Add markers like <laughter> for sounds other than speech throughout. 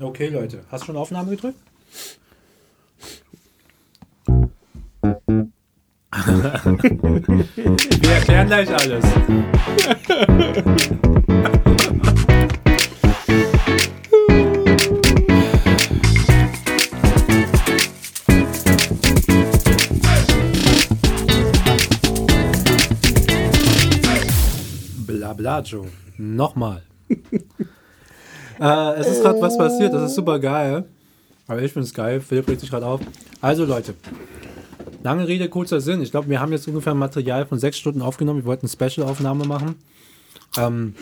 Okay, Leute. Hast du schon Aufnahme gedrückt? <laughs> Wir erklären gleich alles. Blabla, Joe. Nochmal. Äh, es ist gerade was passiert, das ist super geil. Aber ich finde es geil. Philipp regt sich gerade auf. Also, Leute. Lange Rede, kurzer Sinn. Ich glaube, wir haben jetzt ungefähr ein Material von sechs Stunden aufgenommen. Wir wollten eine Special-Aufnahme machen. Ähm,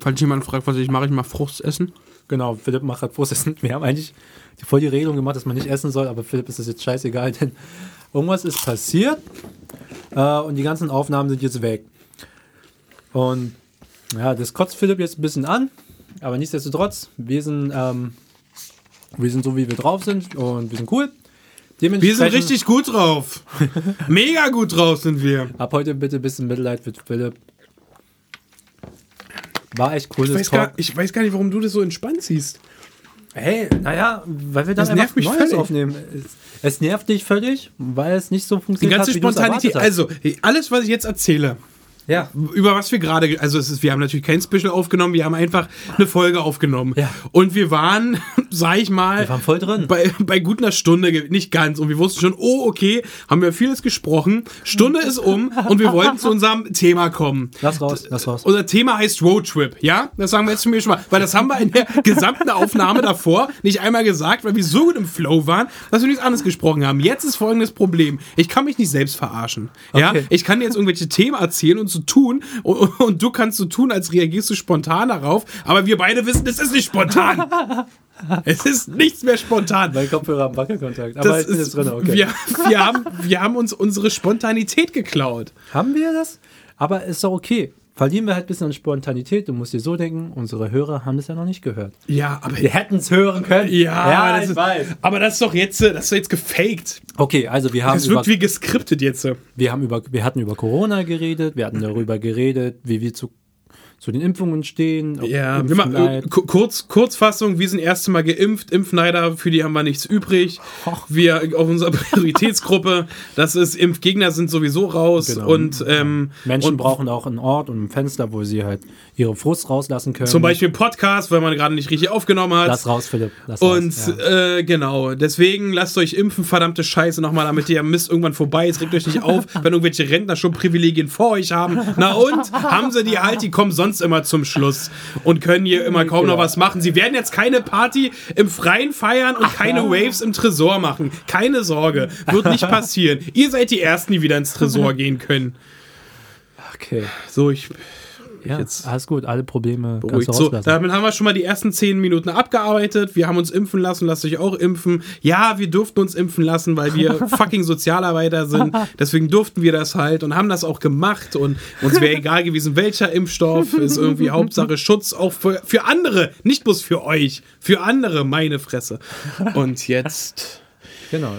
Falls jemand fragt, was ich mache, ich mache Fruchtessen. genau, Philipp macht gerade Vorsitz. <laughs> Wir haben eigentlich die, voll die Regelung gemacht, dass man nicht essen soll, aber Philipp ist das jetzt scheißegal, <laughs> denn irgendwas ist passiert äh, und die ganzen Aufnahmen sind jetzt weg. Und ja, das kotzt Philipp jetzt ein bisschen an, aber nichtsdestotrotz, wir sind, ähm, wir sind so, wie wir drauf sind und wir sind cool. Wir sind richtig gut drauf. <laughs> Mega gut drauf sind wir. Ab heute bitte ein bisschen Mitleid für Philipp. War echt cool, Ich weiß, gar, ich weiß gar nicht, warum du das so entspannt siehst. Hey, naja, weil wir dann Das nervt mich Neues völlig. aufnehmen. Es, es nervt dich völlig, weil es nicht so Die funktioniert ganze hat, Spontanität. Also, alles, was ich jetzt erzähle, ja. über was wir gerade, also es ist, wir haben natürlich kein Special aufgenommen, wir haben einfach eine Folge aufgenommen. Ja. Und wir waren, <laughs> sag ich mal, Wir waren voll drin. bei, bei gut einer Stunde, nicht ganz. Und wir wussten schon, oh, okay, haben wir vieles gesprochen. Stunde ist um und wir wollten zu unserem Thema kommen. Lass raus, lass raus. Unser Thema heißt Roadtrip, ja? Das sagen wir jetzt mir schon mal. Weil das haben wir in der <laughs> gesamten Aufnahme davor nicht einmal gesagt, weil wir so gut im Flow waren, dass wir nichts anderes gesprochen haben. Jetzt ist folgendes Problem. Ich kann mich nicht selbst verarschen. Ja? Okay. Ich kann jetzt irgendwelche Themen erzählen und so tun und, und du kannst so tun, als reagierst du spontan darauf, aber wir beide wissen, es ist nicht spontan. <laughs> es ist nichts mehr spontan. Mein Kopfhörer am Wackelkontakt. Aber Das ich bin ist, jetzt drin, okay. wir, wir, haben, wir haben uns unsere Spontanität geklaut. Haben wir das? Aber ist doch okay. Verlieren wir halt ein bisschen an Spontanität. Du musst dir so denken, unsere Hörer haben das ja noch nicht gehört. Ja, aber Wir hätten es hören können. Ja, das ich ist, weiß. aber das ist doch jetzt, äh, das ist jetzt gefaked. Okay, also wir haben, Das über, wirkt wie geskriptet jetzt. äh. wir haben über, wir hatten über Corona geredet, wir hatten darüber geredet, wie wir zu, zu den Impfungen stehen. Ja, ku- kurz, Kurzfassung, wir sind erste Mal geimpft, Impfneider, für die haben wir nichts übrig. Wir auf unserer <laughs> Prioritätsgruppe, das ist, Impfgegner sind sowieso raus Genau. und, ähm, Menschen und brauchen auch einen Ort und ein Fenster, wo sie halt ihre Frust rauslassen können. zum Beispiel Podcast, weil man gerade nicht richtig aufgenommen hat. Lass raus, Philipp. Lass Und raus. Ja. äh, genau, deswegen lasst euch impfen, verdammte Scheiße nochmal, damit der Mist irgendwann vorbei ist. Regt euch nicht auf, <laughs> wenn irgendwelche Rentner schon Privilegien vor euch haben. Na und? Haben sie die halt, die kommen sonst immer zum Schluss und können hier immer kaum noch Genau. was machen. Sie werden jetzt keine Party im Freien feiern und keine Waves im Tresor machen. Keine Sorge, wird nicht passieren. Ihr seid die Ersten, die wieder ins Tresor <laughs> gehen können. Okay. So, ich Ja, jetzt alles gut. Alle Probleme kannst Beruhigt. du So, damit haben wir schon mal die ersten zehn Minuten abgearbeitet. Wir haben uns impfen lassen, lasst euch auch impfen. Ja, wir durften uns impfen lassen, weil wir <laughs> fucking Sozialarbeiter sind. Deswegen durften wir das halt und haben das auch gemacht. Und uns wäre egal gewesen, welcher Impfstoff. Ist irgendwie Hauptsache Schutz auch für, für andere, nicht bloß für euch. Für andere, meine Fresse. Und jetzt, genau.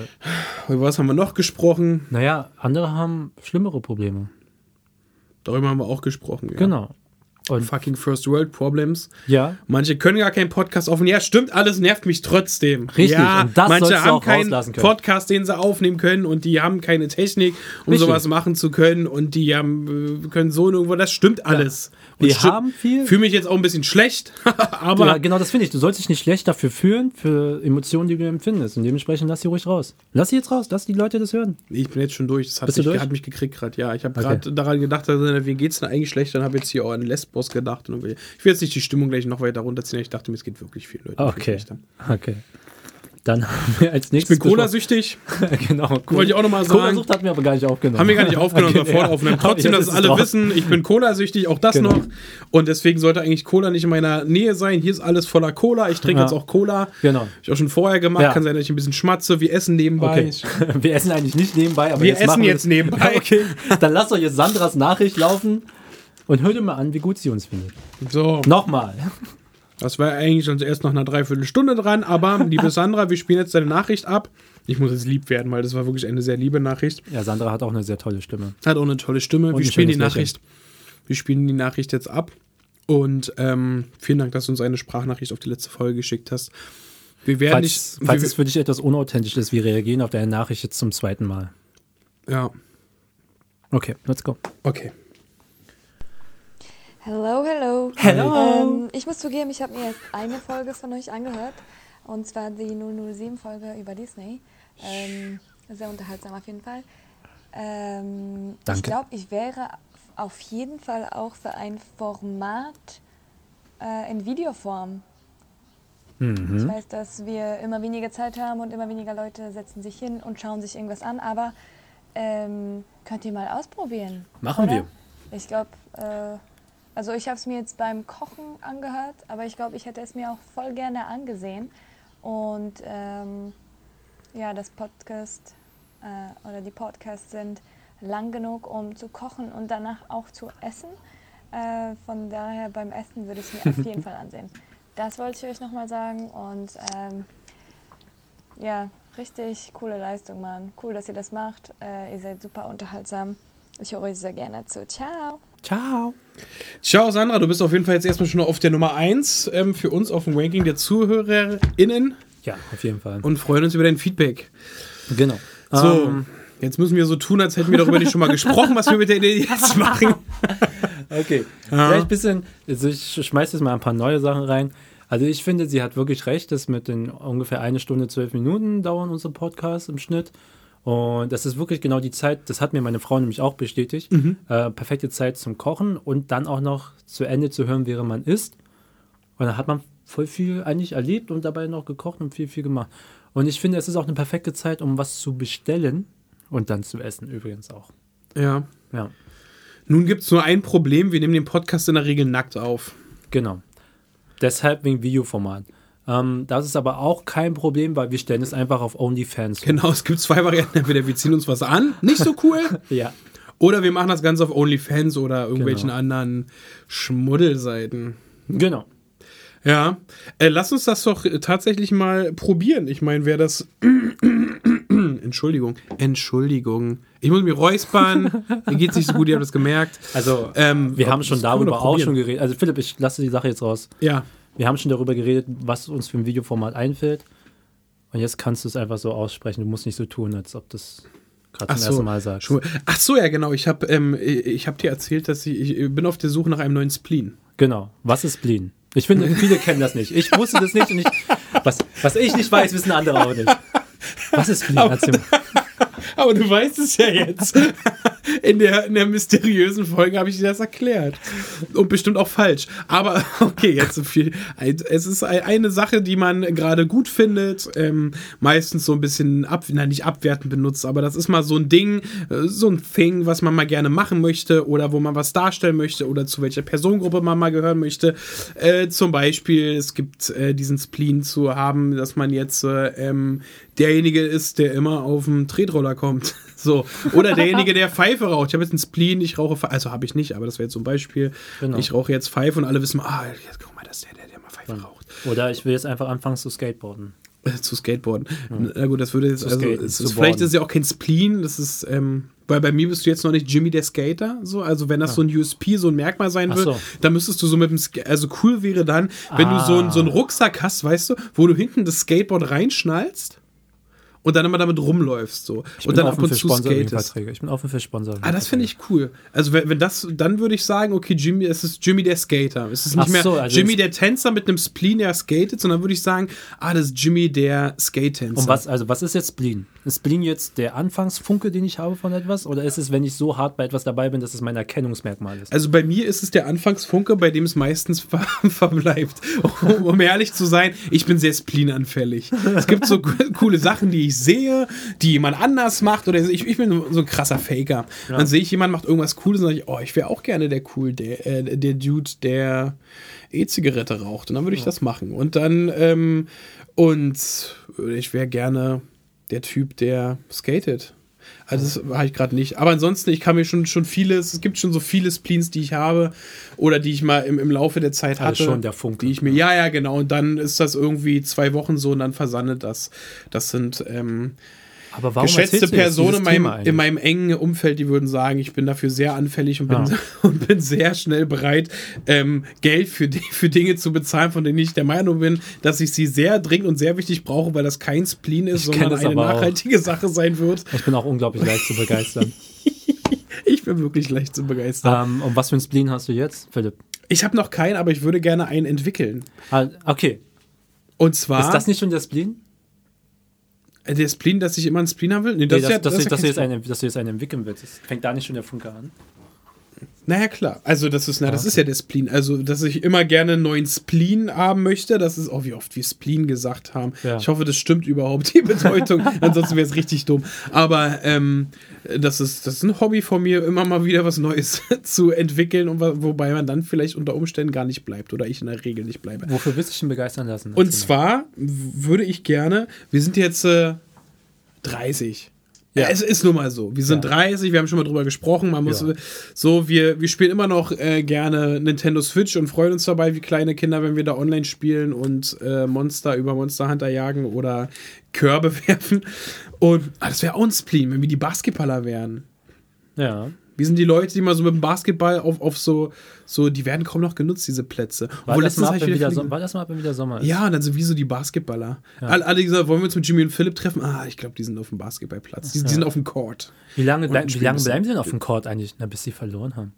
über was haben wir noch gesprochen? Naja, andere haben schlimmere Probleme. Darüber haben wir auch gesprochen. Ja. Genau. Und Fucking First World Problems. ja, Manche können gar keinen Podcast aufnehmen. Ja, stimmt, alles nervt mich trotzdem. Richtig, ja, und das manche du haben keinen. Podcast, den sie aufnehmen können und die haben keine Technik, um Richtig. sowas machen zu können und die haben, äh, können so irgendwo, das stimmt alles. Und Wir haben viel- Fühle mich jetzt auch ein bisschen schlecht, <laughs> aber ja, genau das finde ich. Du sollst dich nicht schlecht dafür fühlen, für Emotionen, die du empfindest. Und dementsprechend lass sie ruhig raus. Lass sie jetzt raus, lass die Leute das hören. ich bin jetzt schon durch. Das hat, Bist du mich, durch? hat mich gekriegt gerade. Ja, ich habe Okay. gerade daran gedacht, also, wie geht's denn eigentlich schlecht? Dann habe ich jetzt hier auch an Lesbos gedacht. Und ich will jetzt nicht die Stimmung gleich noch weiter runterziehen. Ich dachte mir, es geht wirklich viel Leute. Okay. Okay. Dann <laughs> haben wir als Ich nächstes. bin Cola-süchtig. <laughs> genau. Wollte ich auch noch mal sagen. Cola-Sucht hatten wir aber gar nicht aufgenommen. Haben wir gar nicht <laughs> aufgenommen, Okay, ja. aufnehmen. Trotzdem, dass alle drauf. wissen, ich bin Cola-süchtig, auch das Genau. noch. Und deswegen sollte eigentlich Cola nicht in meiner Nähe sein. Hier ist alles voller Cola. Ich trinke Ja. jetzt auch Cola. Genau. Ich auch schon vorher gemacht. Ja. Kann sein, dass ich ein bisschen schmatze. Wir essen nebenbei. Okay. Wir essen eigentlich nicht nebenbei, aber Wir jetzt essen jetzt nebenbei. Okay. Dann lasst euch jetzt Sandras Nachricht laufen und hört ihr mal an, wie gut sie uns findet. So, Nochmal. das war eigentlich sonst erst nach einer Dreiviertelstunde dran. Aber, liebe Sandra, wir spielen jetzt deine Nachricht ab. Ich muss jetzt lieb werden, weil das war wirklich eine sehr liebe Nachricht. Ja, Sandra hat auch eine sehr tolle Stimme. Hat auch eine tolle Stimme. Und wir spielen die schönes Lächeln. Nachricht. Wir spielen die Nachricht jetzt ab. Und ähm, vielen Dank, dass du uns eine Sprachnachricht auf die letzte Folge geschickt hast. Wir werden Falls, nicht. falls wir, es für dich etwas unauthentisch ist, wir reagieren auf deine Nachricht jetzt zum zweiten Mal. ja, Okay, let's go. okay. Hello, hello. Hello. Ähm, ich muss zugeben, ich habe mir jetzt eine Folge von euch angehört. Und zwar die 007-Folge über Disney. Ähm, sehr unterhaltsam auf jeden Fall. Ähm, Danke. Ich glaube, ich wäre auf jeden Fall auch für ein Format äh, in Videoform. Mhm. Ich weiß, dass wir immer weniger Zeit haben und immer weniger Leute setzen sich hin und schauen sich irgendwas an, aber ähm, könnt ihr mal ausprobieren. Machen oder? wir. Ich glaube, äh, also ich habe es mir jetzt beim Kochen angehört, aber ich glaube, ich hätte es mir auch voll gerne angesehen. Und ähm, ja, das Podcast äh, oder die Podcasts sind lang genug, um zu kochen und danach auch zu essen. Äh, von daher beim Essen würde ich es mir auf jeden <laughs> Fall ansehen. Das wollte ich euch nochmal sagen und ähm, ja, richtig coole Leistung, Mann. Cool, dass ihr das macht. Äh, ihr seid super unterhaltsam. Ich höre euch sehr gerne zu. Ciao. Ciao. Ciao, Sandra, du bist auf jeden Fall jetzt erstmal schon auf der Nummer 1 ähm, für uns auf dem Ranking der ZuhörerInnen Ja, auf jeden Fall. und freuen uns über dein Feedback. genau. So, Ähm, jetzt müssen wir so tun, als hätten wir darüber nicht schon mal gesprochen, was wir mit der Idee jetzt <laughs> machen. Okay. Ja. Vielleicht ein bisschen, also ich schmeiße jetzt mal ein paar neue Sachen rein. Also ich finde, sie hat wirklich recht, dass mit den ungefähr eine Stunde, zwölf Minuten dauern unsere Podcasts im Schnitt. Und das ist wirklich genau die Zeit, das hat mir meine Frau nämlich auch bestätigt, äh, perfekte Zeit zum Kochen und dann auch noch zu Ende zu hören, während man isst. Und dann hat man voll viel eigentlich erlebt und dabei noch gekocht und viel, viel gemacht. Und ich finde, es ist auch eine perfekte Zeit, um was zu bestellen und dann zu essen übrigens auch. Ja. Ja, Nun gibt es nur ein Problem, wir nehmen den Podcast in der Regel nackt auf. genau. Deshalb wegen Videoformat. Ähm, das ist aber auch kein Problem, weil wir stellen es einfach auf OnlyFans. Genau, es gibt zwei Varianten. Entweder wir ziehen uns was an, nicht so cool, <laughs> Ja, oder wir machen das Ganze auf OnlyFans oder irgendwelchen Genau. anderen Schmuddelseiten. genau. Ja, äh, lass uns das doch äh, tatsächlich mal probieren. Ich meine, wer das. <clears throat> Entschuldigung. Entschuldigung. Ich muss mich räuspern. <laughs> Mir geht's nicht so gut, ihr habt es gemerkt. Also, Ähm, wir haben schon darüber auch schon geredet. Also, Philipp, ich lasse die Sache jetzt raus. Ja. Wir haben schon darüber geredet, was uns für ein Videoformat einfällt. Und jetzt kannst du es einfach so aussprechen. Du musst nicht so tun, als ob das gerade zum so, ersten Mal sagst. Ach so, ja, genau. Ich habe ähm, ich hab dir erzählt, dass ich, ich bin auf der Suche nach einem neuen Spleen. Genau. Was ist Spleen? Ich finde, viele kennen das nicht. Ich wusste das nicht und ich, was, was ich nicht weiß, wissen andere auch nicht. Was ist Spleen? Mal. <laughs> Aber du weißt es ja jetzt. In der, in der mysteriösen Folge habe ich dir das erklärt. Und bestimmt auch falsch. Aber <laughs> okay, jetzt so viel. Es ist ein- eine Sache, die man gerade gut findet. Ähm, meistens so ein bisschen ab, nein, nicht abwertend benutzt, aber das ist mal so ein Ding, äh, so ein Thing, was man mal gerne machen möchte oder wo man was darstellen möchte oder zu welcher Personengruppe man mal gehören möchte. Äh, zum Beispiel, es gibt äh, diesen Spleen zu haben, dass man jetzt äh, ähm, derjenige ist, der immer auf dem Tretroller kommt. <laughs> So. Oder derjenige, der Pfeife raucht. Ich habe jetzt einen Spleen, ich rauche Pfeife. Also habe ich nicht, aber das wäre jetzt so ein Beispiel. Genau. Ich rauche jetzt Pfeife und alle wissen, ah, jetzt guck mal, das ist der, der, der mal Pfeife raucht. Oder ich will jetzt einfach anfangen zu skateboarden. <laughs> Zu Skateboarden. Na gut, das würde jetzt, Zu also, ist, vielleicht boarden. ist es ja auch kein Spleen, das ist, ähm, weil bei mir bist du jetzt noch nicht Jimmy der Skater, so, also wenn das so ein USP, so ein Merkmal sein wird, so. dann müsstest du so mit dem, Sk also cool wäre dann, wenn du so, ein, so einen Rucksack hast, weißt du, wo du hinten das Skateboard reinschnallst und dann immer damit rumläufst, so. Ich und dann ab und zu skatest. Ich bin offen für Sponsoring. Ah, das finde ich cool. Also wenn, wenn das, dann würde ich sagen, okay, Jimmy, es ist Jimmy der Skater. Es ist nicht Ach mehr so, also Jimmy der Tänzer mit einem Spleen, der skatet, sondern würde ich sagen, ah, das ist Jimmy der Skate-Tänzer. Und was, also was ist jetzt Spleen? Ist Spleen jetzt der Anfangsfunke, den ich habe von etwas? Oder ist es, wenn ich so hart bei etwas dabei bin, dass es mein Erkennungsmerkmal ist? Also bei mir ist es der Anfangsfunke, bei dem es meistens <laughs> ver verbleibt. Um, um ehrlich zu sein, ich bin sehr spleenanfällig. Es gibt so co- coole Sachen, die ich sehe, die jemand anders macht. Oder ich, ich bin so ein krasser Faker. Dann sehe ich, jemand macht irgendwas Cooles und sage ich, oh, ich wäre auch gerne der cool, der, äh, der Dude, der E-Zigarette raucht. Und dann würde ich das machen. Und dann, ähm, und ich wäre gerne der Typ, der skatet. Also das habe ich gerade nicht. Aber ansonsten, ich kann mir schon, schon vieles, es gibt schon so viele Spleens, die ich habe oder die ich mal im, im Laufe der Zeit hatte. Also schon der Funke. Die ich mir, ja, ja, genau. Und dann ist das irgendwie zwei Wochen so und dann versandet das. Das sind, ähm, Aber warum geschätzte Personen in meinem, in meinem engen Umfeld, die würden sagen, ich bin dafür sehr anfällig und bin, Ja. <laughs> und bin sehr schnell bereit, ähm, Geld für, für Dinge zu bezahlen, von denen ich der Meinung bin, dass ich sie sehr dringend und sehr wichtig brauche, weil das kein Spleen ist, Ich sondern eine aber auch. nachhaltige Sache sein wird. Ich bin auch unglaublich leicht zu begeistern. <laughs> Ich bin wirklich leicht zu begeistern. ähm, und was für ein Spleen hast du jetzt, Philipp? Ich habe noch keinen, aber ich würde gerne einen entwickeln. Ah, okay. Und zwar Ist das nicht schon der Spleen? Äh, der Spleen, dass ich immer einen Spleen haben will? Nee, Nee, dass, ja- dass, ist du, ja dass, du jetzt einen, dass du jetzt einen entwickeln willst. Das fängt da nicht schon der Funke an. Naja, klar. Also, das ist, na, das Okay. ist ja der Spleen. Also, dass ich immer gerne einen neuen Spleen haben möchte, das ist, oh, wie oft wir Spleen gesagt haben. Ja. Ich hoffe, das stimmt überhaupt, die Bedeutung. <laughs> Ansonsten wäre es richtig dumm. Aber ähm, das, ist, das ist ein Hobby von mir, immer mal wieder was Neues <laughs> zu entwickeln, und, wo- wobei man dann vielleicht unter Umständen gar nicht bleibt oder ich in der Regel nicht bleibe. Wofür willst du dich denn begeistern lassen? Und zwar würde ich gerne, wir sind jetzt äh, 30. Ja. Es ist nun mal so. Wir sind Ja. 30, wir haben schon mal drüber gesprochen. Man muss Ja. so, wir, wir spielen immer noch äh, gerne Nintendo Switch und freuen uns dabei wie kleine Kinder, wenn wir da online spielen und äh, Monster über Monster Hunter jagen oder Körbe <laughs> werfen. Und ah, das wäre auch ein Spleen, wenn wir die Basketballer wären. Ja. Wir sind die Leute, die mal so mit dem Basketball auf, auf so, so, die werden kaum noch genutzt, diese Plätze. Obwohl, das, mal ab, wenn wieder war das mal ab, wenn wieder Sommer ist? ja, und dann sind wir so die Basketballer. Alle, alle gesagt, wollen wir uns mit Jimmy und Philipp treffen? Ah, ich glaube, die sind auf dem Basketballplatz. Die, die sind auf dem Court. Wie lange, bleib, wie lange bleiben sie denn auf dem Court eigentlich? Na, bis sie verloren haben.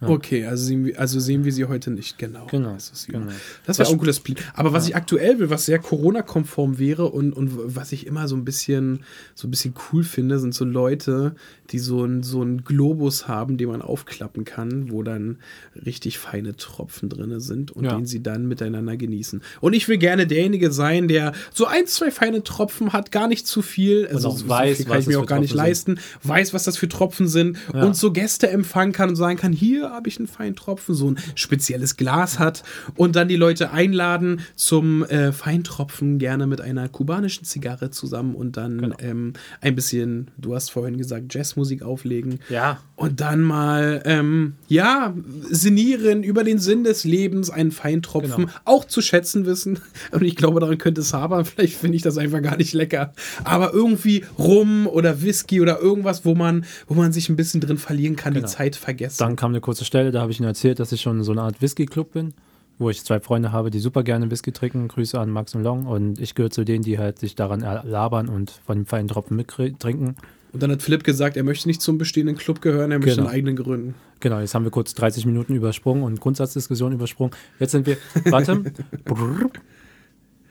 Okay, also sehen, wir, also sehen wir sie heute nicht. Genau. Genau, Das, ist genau. das wäre auch ein cooles Spleen. Aber was ich aktuell will, was sehr Corona-konform wäre und, und was ich immer so ein bisschen so ein bisschen cool finde, sind so Leute, die so ein so einen Globus haben, den man aufklappen kann, wo dann richtig feine Tropfen drin sind und Ja. den sie dann miteinander genießen. Und ich will gerne derjenige sein, der so ein, zwei feine Tropfen hat, gar nicht zu viel. Also so weiß, viel kann was ich mir auch gar nicht Tropfen sind. leisten, weiß, was das für Tropfen sind Ja. und so Gäste empfangen kann und sagen kann, hier habe ich einen feinen Tropfen, so ein spezielles Glas hat und dann die Leute einladen zum äh, Feintropfen, gerne mit einer kubanischen Zigarre zusammen und dann Genau. ähm, ein bisschen, du hast vorhin gesagt, Jazzmusik auflegen. Ja. Und dann mal, ähm, ja, sinnieren über den Sinn des Lebens, einen Feintropfen Genau. auch zu schätzen wissen. <laughs> Und ich glaube, daran könnte es habern. Vielleicht finde ich das einfach gar nicht lecker. Aber irgendwie Rum oder Whisky oder irgendwas, wo man, wo man sich ein bisschen drin verlieren kann, Genau. die Zeit vergessen. Dann kam eine kurze Stelle, da habe ich ihnen erzählt, dass ich schon so eine Art Whisky-Club bin, wo ich zwei Freunde habe, die super gerne Whisky trinken. Grüße an Max und Long. Und ich gehöre zu denen, die halt sich daran labern und von dem feinen Tropfen mittrinken. Und dann hat Philipp gesagt, er möchte nicht zum bestehenden Club gehören, er möchte Genau. einen eigenen gründen. Genau, jetzt haben wir kurz 30 Minuten übersprungen und Grundsatzdiskussion übersprungen. Jetzt sind wir. Warte. Brrr.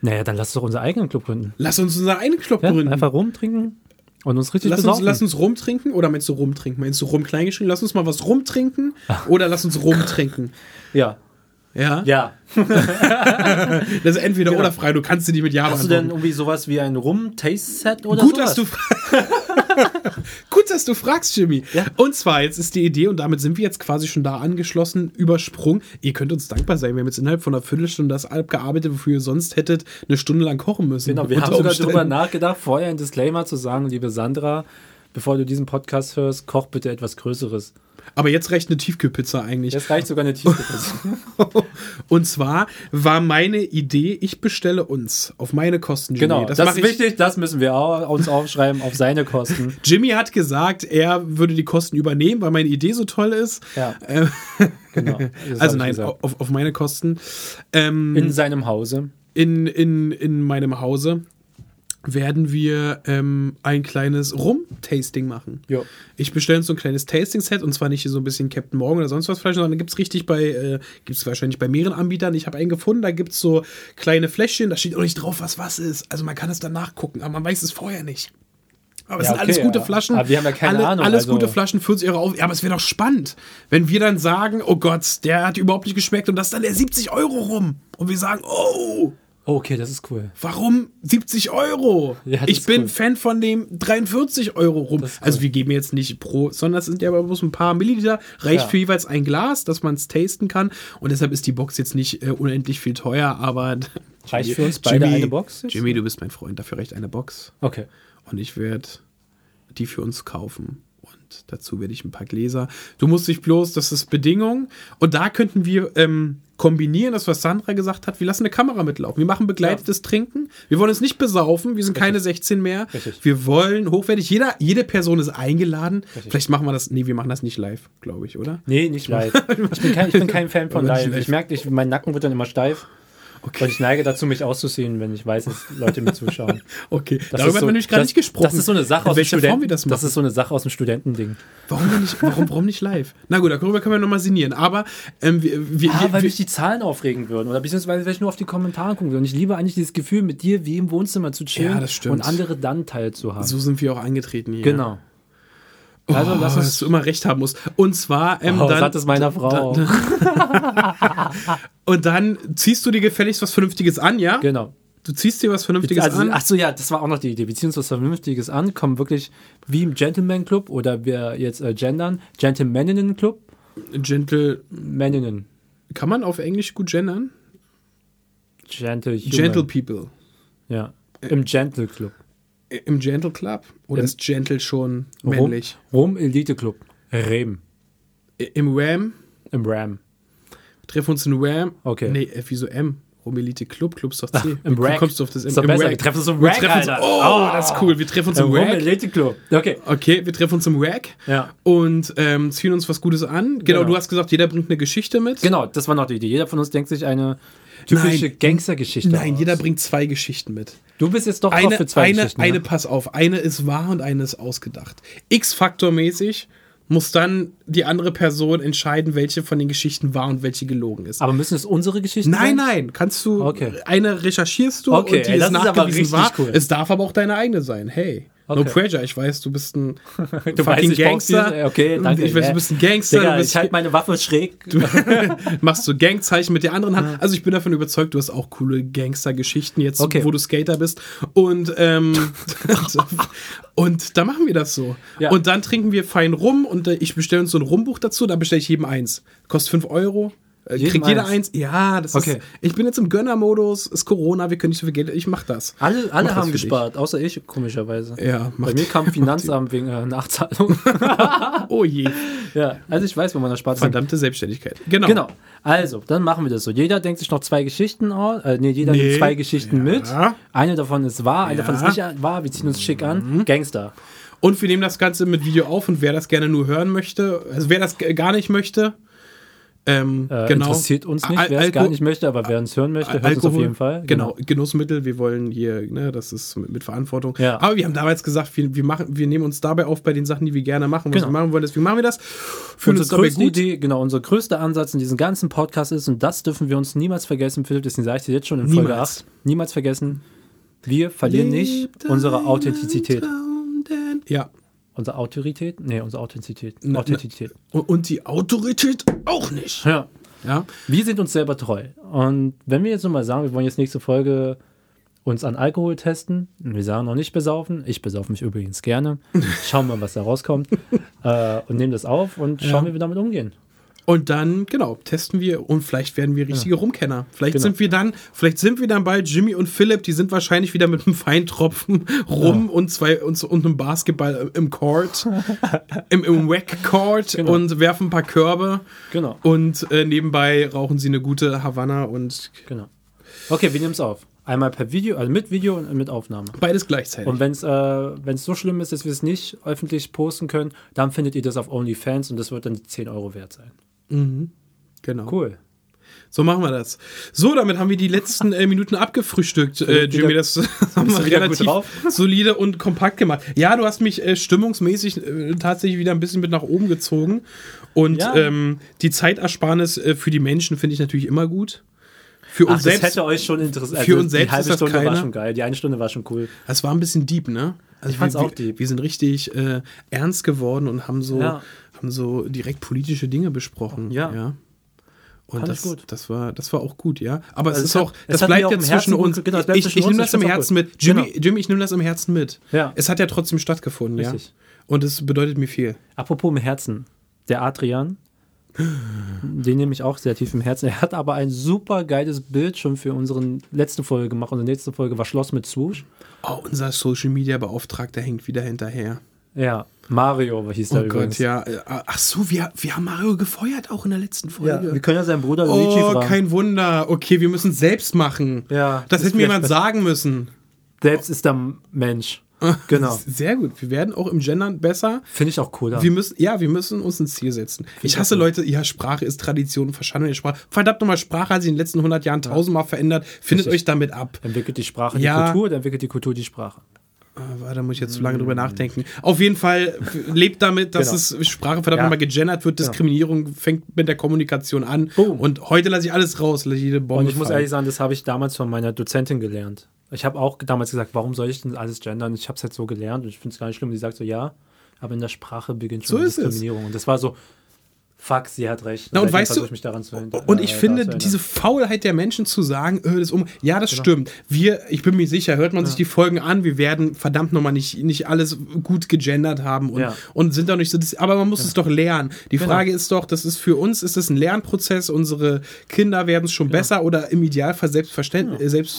naja, dann lass doch unseren eigenen Club gründen. Lass uns unseren eigenen Club Ja? gründen. Einfach rumtrinken und uns richtig Lass uns, besaufen. lass uns rumtrinken oder meinst du rumtrinken? Meinst du rum kleingeschrieben? Lass uns mal was rumtrinken oder lass uns rumtrinken. ja. Ja? Ja. <laughs> Das ist entweder oder frei. Du kannst sie nicht mit Ja Hast du denn irgendwie sowas wie ein Rum-Taste-Set oder Gut, sowas? dass du <laughs> <laughs> Gut, dass du fragst, Jimmy. Ja. Und zwar, jetzt ist die Idee, und damit sind wir jetzt quasi schon da angeschlossen, übersprungen. Ihr könnt uns dankbar sein. Wir haben jetzt innerhalb von einer Viertelstunde das abgearbeitet, wofür ihr sonst hättet eine Stunde lang kochen müssen. Genau, wir haben sogar darüber nachgedacht, vorher ein Disclaimer zu sagen, liebe Sandra, bevor du diesen Podcast hörst, koch bitte etwas Größeres. Aber jetzt reicht eine Tiefkühlpizza eigentlich. Jetzt reicht sogar eine Tiefkühlpizza. <laughs> Und zwar war meine Idee, ich bestelle uns auf meine Kosten, Jimmy. genau, das, mach ist ich- wichtig, das müssen wir auch, uns aufschreiben auf seine Kosten. <laughs> Jimmy hat gesagt, er würde die Kosten übernehmen, weil meine Idee so toll ist. Ja, <laughs> genau. Das hab also nein, auf, auf meine Kosten. Ähm, In seinem Hause. in, in, in meinem Hause werden wir ähm, ein kleines Rum-Tasting machen. Jo. Ich bestelle uns so ein kleines Tasting-Set und zwar nicht so ein bisschen Captain Morgan oder sonst was Fleisch, sondern gibt es richtig bei, äh, gibt es wahrscheinlich bei mehreren Anbietern. Ich habe einen gefunden, da gibt es so kleine Fläschchen, da steht auch nicht drauf, was was ist. Also man kann es dann nachgucken, aber man weiß es vorher nicht. Aber es Ja, sind alles okay, gute ja. Flaschen. Aber wir haben ja keine alle, Ahnung, Alles also- gute Flaschen, 40 Euro auf. Ja, aber es wäre doch spannend, wenn wir dann sagen, oh Gott, der hat überhaupt nicht geschmeckt und das ist dann der 70 Euro rum. Und wir sagen, oh, Okay, das ist cool. Warum 70 Euro? Ja, ich bin cool. Fan von dem 43 Euro rum. Ist cool. Also wir geben jetzt nicht pro, sondern es sind ja aber bloß ein paar Milliliter. Reicht Ja. für jeweils ein Glas, dass man es tasten kann. Und deshalb ist die Box jetzt nicht äh, unendlich viel teuer, aber... <laughs> Reicht für uns beide eine Box jetzt? Jimmy, du bist mein Freund, dafür reicht eine Box. Okay. Und ich werde die für uns kaufen. Und dazu werde ich ein paar Gläser. Du musst dich bloß, das ist Bedingung. Und da könnten wir ähm, kombinieren, das, was Sandra gesagt hat. Wir lassen eine Kamera mitlaufen. Wir machen begleitetes Trinken. Wir wollen uns nicht besaufen. Wir sind keine 16 mehr. Richtig. Wir wollen hochwertig. Jeder, jede Person ist eingeladen. Vielleicht machen wir das. Nee, wir machen das nicht live, glaube ich, oder? Nee, nicht live. <laughs> Ich bin kein, ich bin kein Fan von live. live. Ich merke, ich, mein Nacken wird dann immer steif. Und ich neige dazu, mich auszuziehen, wenn ich weiß, dass Leute mir zuschauen. <laughs> Okay, Das darüber ist haben so- wir nämlich gerade das- nicht gesprochen. Das ist so eine Sache aus dem Studenten. das. Das ist so eine Sache aus dem Studentending. warum, denn nicht, warum, warum nicht live? Na gut, darüber können wir nochmal sinnieren. Aber ähm, wir, wir, Ah, wir, weil wir, mich die Zahlen aufregen würden. Oder beziehungsweise, weil ich nur auf die Kommentare gucken würde. Und ich liebe eigentlich dieses Gefühl, mit dir wie im Wohnzimmer zu chillen Ja, das stimmt. und andere dann teilzuhaben. so sind wir auch angetreten hier. Genau. Also, oh, lass dass uns. du immer recht haben musst. Und zwar ähm, Oh, dann, sagt es meiner Frau. und dann ziehst du dir gefälligst was Vernünftiges an, ja? Genau. Du ziehst dir was Vernünftiges Also, an. ach so, ja, das war auch noch die Idee. Wir ziehen uns was Vernünftiges an, kommen wirklich wie im Gentleman Club oder wir jetzt äh, gendern, Gentlemaninnen Club, Gentle. Maninnen, Kann man auf Englisch gut gendern? Gentle Human. Gentle People. Ja, im Gentle Club. Im Gentle Club? Oder Im- ist Gentle schon männlich? Rum, Rum Elite Club. Rem. Im Ram? Im Ram. Wir treffen uns in Ram. Okay. Nee, äh, wieso M? Romelite Club, Club ist doch C. Im Wie Rack. kommst du auf das M? Ist Im besser, wir treffen uns im Rack, Alter. Oh, das ist cool. Wir treffen uns Im im Rack. Elite Club. Okay. Okay, wir treffen uns im Rack Ja. und ähm, ziehen uns was Gutes an. Genau, Genau. du hast gesagt, jeder bringt eine Geschichte mit. Genau, das war noch die Idee. Jeder von uns denkt sich eine typische Nein. Gangstergeschichte Nein, jeder bringt zwei Geschichten mit. Du bist jetzt doch Eine, für zwei eine, Geschichten. eine, ne? pass auf, eine ist wahr und eine ist ausgedacht. X-Faktor-mäßig muss dann die andere Person entscheiden, welche von den Geschichten wahr und welche gelogen ist. Aber müssen es unsere Geschichten Nein, sein? nein, kannst du. Okay. Eine recherchierst du Okay, und die ey, ist ist aber nachgewiesen richtig wahr. cool. Es darf aber auch deine eigene sein. Hey. No Okay. pressure, ich weiß, du bist ein <laughs> Du fucking brauch Gangster. Okay, danke. Ich weiß, du bist ein Gangster, Digga, du bist ich halte meine Waffe schräg. <laughs> <laughs> machst so Gangzeichen mit der anderen Hand. Also ich bin davon überzeugt, du hast auch coole Gangster-Geschichten jetzt, Okay. wo du Skater bist. Und, ähm, und da machen wir das so. Ja. Und dann trinken wir fein rum und äh, ich bestelle uns so ein Rumbuch dazu, da bestelle ich jedem eins. Kostet 5 Euro. Äh, Jedem kriegt jeder eins? Ja, das Okay. ist. Ich bin jetzt im Gönnermodus, ist Corona, wir können nicht so viel Geld. Ich mach das. Alle, alle Mach haben für dich. gespart, außer ich, komischerweise. Ja, mach Bei mir kam <laughs> Finanzamt wegen äh, Nachzahlung. <laughs> Oh je. ja, also ich weiß, wo man das spart. Verdammte Selbstständigkeit. Genau. Genau. Also, dann machen wir das so. Jeder denkt sich noch zwei Geschichten aus. Äh, nee, jeder Nee. nimmt zwei Geschichten Ja. mit. Eine davon ist wahr, eine davon ist Ja. nicht wahr. Wir ziehen uns schick an. Gangster. Und wir nehmen das Ganze mit Video auf und wer das gerne nur hören möchte, also wer das gar nicht möchte, ähm, Äh, genau. Interessiert uns nicht, wer es gar nicht möchte, aber wer uns hören möchte, hört Alkohol, uns auf jeden Fall. Genau. Genussmittel, wir wollen hier, ne, das ist mit, mit Verantwortung. Ja. Aber wir haben damals gesagt, wir, wir, machen, wir nehmen uns dabei auf bei den Sachen, die wir gerne machen, was Genau. wir machen wollen, deswegen machen wir das. Fühlen uns Unsere größte. Idee, genau, unser größter Ansatz in diesem ganzen Podcast ist, und das dürfen wir uns niemals vergessen, Philipp, deswegen sage ich dir jetzt schon in Folge Niemals. 8, niemals vergessen, wir verlieren nicht Lebt unsere ein Authentizität. Ja. Unsere Autorität? Nee, unsere Authentizität. Na, Authentität. Und, und die Autorität auch nicht. Ja. Ja. Wir sind uns selber treu. Und wenn wir jetzt nochmal sagen, wir wollen jetzt nächste Folge uns an Alkohol testen, wir sagen noch nicht besaufen, ich besaufe mich übrigens gerne, <laughs> schauen wir mal, was da rauskommt, äh, und nehmen das auf und schauen, wie wir damit umgehen. Und dann, genau, testen wir und vielleicht werden wir richtige Rumkenner. Vielleicht Genau. sind wir dann, vielleicht sind wir dann bald Jimmy und Philipp, die sind wahrscheinlich wieder mit einem Feintropfen <laughs> rum und zwei und, und einem Basketball im Court, <laughs> im, im Wack Court Genau. und werfen ein paar Körbe Genau, und äh, nebenbei rauchen sie eine gute Havanna und genau. Okay, wir nehmen es auf. Einmal per Video, also mit Video und mit Aufnahme. beides gleichzeitig. Und wenn es äh, wenn's so schlimm ist, dass wir es nicht öffentlich posten können, dann findet ihr das auf OnlyFans und das wird dann die 10 Euro wert sein. Genau. Cool. So machen wir das. So, damit haben wir die letzten äh, Minuten abgefrühstückt, äh, Jimmy. Das <laughs> haben wir du wieder gut relativ drauf? solide und kompakt gemacht. Ja, du hast mich äh, stimmungsmäßig äh, tatsächlich wieder ein bisschen mit nach oben gezogen. Und Ja. ähm, die Zeitersparnis äh, für die Menschen finde ich natürlich immer gut. Für uns Ach, das selbst. hätte euch schon interessiert. für uns die selbst halbe ist das Stunde war schon geil. Die eine Stunde war schon cool. Das war ein bisschen deep, ne? Also Ich fand's wir, auch deep. Wir sind richtig äh, ernst geworden und haben so, Ja. Haben so direkt politische Dinge besprochen. Ja. Und Fand das, gut. das, war, das war auch gut, ja. Aber Also es ist hat- auch, das bleibt ja zwischen uns. genau, ich ich nehme das im Herzen gut. mit. Jimmy, Genau. Jimmy, ich nehme das im Herzen mit. Ja. Es hat ja trotzdem stattgefunden, Richtig. ja. Und es bedeutet mir viel. Apropos im Herzen. Der Adrian, <gasps> den nehme ich auch sehr tief im Herzen. Er hat aber ein super geiles Bild schon für unsere letzte Folge gemacht. Unsere nächste Folge war Schloss mit Swoosh. Oh, unser Social Media Beauftragter hängt wieder hinterher. Ja, Mario hieß der Oh übrigens. Gott, ja. Äh, Ach so, wir, wir haben Mario gefeuert auch in der letzten Ja, Folge. wir können ja seinen Bruder Luigi oh, fragen. kein Wunder. Okay, wir müssen es selbst machen. Ja, Das hätte mir jemand besser. sagen müssen. Selbst ist der Mensch. <laughs> Genau. Sehr gut. Wir werden auch im Gendern besser. Finde ich auch cooler. Wir müssen, ja, wir müssen uns ein Ziel setzen. Ich hasse Leute, ja, Sprache ist Tradition, Verschandung der Sprache. Verdammt nochmal, Sprache hat sich in den letzten 100 Jahren tausendmal verändert. Findet Richtig. euch damit ab. entwickelt die Sprache Ja. die Kultur, entwickelt die Kultur die Sprache. Ah, Da muss ich jetzt zu lange drüber nachdenken. Auf jeden Fall lebt damit, dass Genau. es Sprache verdammt Ja. nochmal gegendert wird. Diskriminierung fängt mit der Kommunikation an. Boom. Und heute lasse ich alles raus, lasse jede Bombe Und ich muss fallen. ehrlich sagen, das habe ich damals von meiner Dozentin gelernt. Ich habe auch damals gesagt, warum soll ich denn alles gendern? Ich habe es halt so gelernt und ich finde es gar nicht schlimm. Die sagt so, ja, aber in der Sprache beginnt schon So. Diskriminierung. Und das war so, fuck, sie hat recht. Na, und weißt du- mich daran zu. Und ich äh, finde, diese. Faulheit der Menschen zu sagen, äh, das um, ja, Genau. das stimmt. Wir, ich bin mir sicher, hört man sich die Folgen an, wir werden verdammt nochmal nicht, nicht alles gut gegendert haben und, Ja. und sind doch nicht so, das, aber man muss es doch lernen. Die Genau. Frage ist doch, das ist für uns, ist es ein Lernprozess, unsere Kinder werden es schon besser oder im Idealfall selbstverständlich, äh,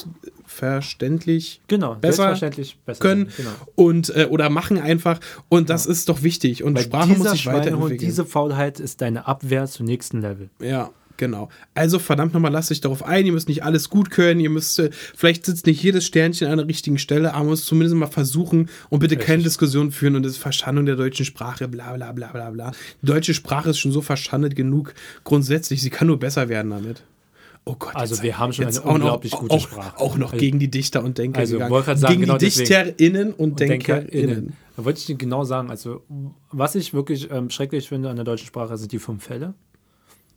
selbstverständlich Genau, besser selbstverständlich besser. können Genau. und äh, oder machen einfach und das ist doch wichtig und Weil Sprache muss sich weiterentwickeln. diese Faulheit ist deine Abwehr zum nächsten Level. Ja, genau. Also verdammt nochmal, lasst euch darauf ein. Ihr müsst nicht alles gut können. Ihr müsst, äh, vielleicht sitzt nicht jedes Sternchen an der richtigen Stelle, aber man muss zumindest mal versuchen und bitte keine Diskussion führen und das ist Verschandung der deutschen Sprache, bla bla bla bla bla. Die deutsche Sprache ist schon so verschandet genug grundsätzlich. Sie kann nur besser werden damit. Oh Gott. Also wir haben schon eine auch noch- unglaublich gute auch, Sprache. Auch noch Also- gegen die Dichter und Denker Also, gegangen. wollte sagen, gegen genau die. DichterInnen und DenkerInnen. DenkerInnen. Da wollte ich genau sagen, also was ich wirklich ähm, schrecklich finde an der deutschen Sprache, sind die fünf Fälle.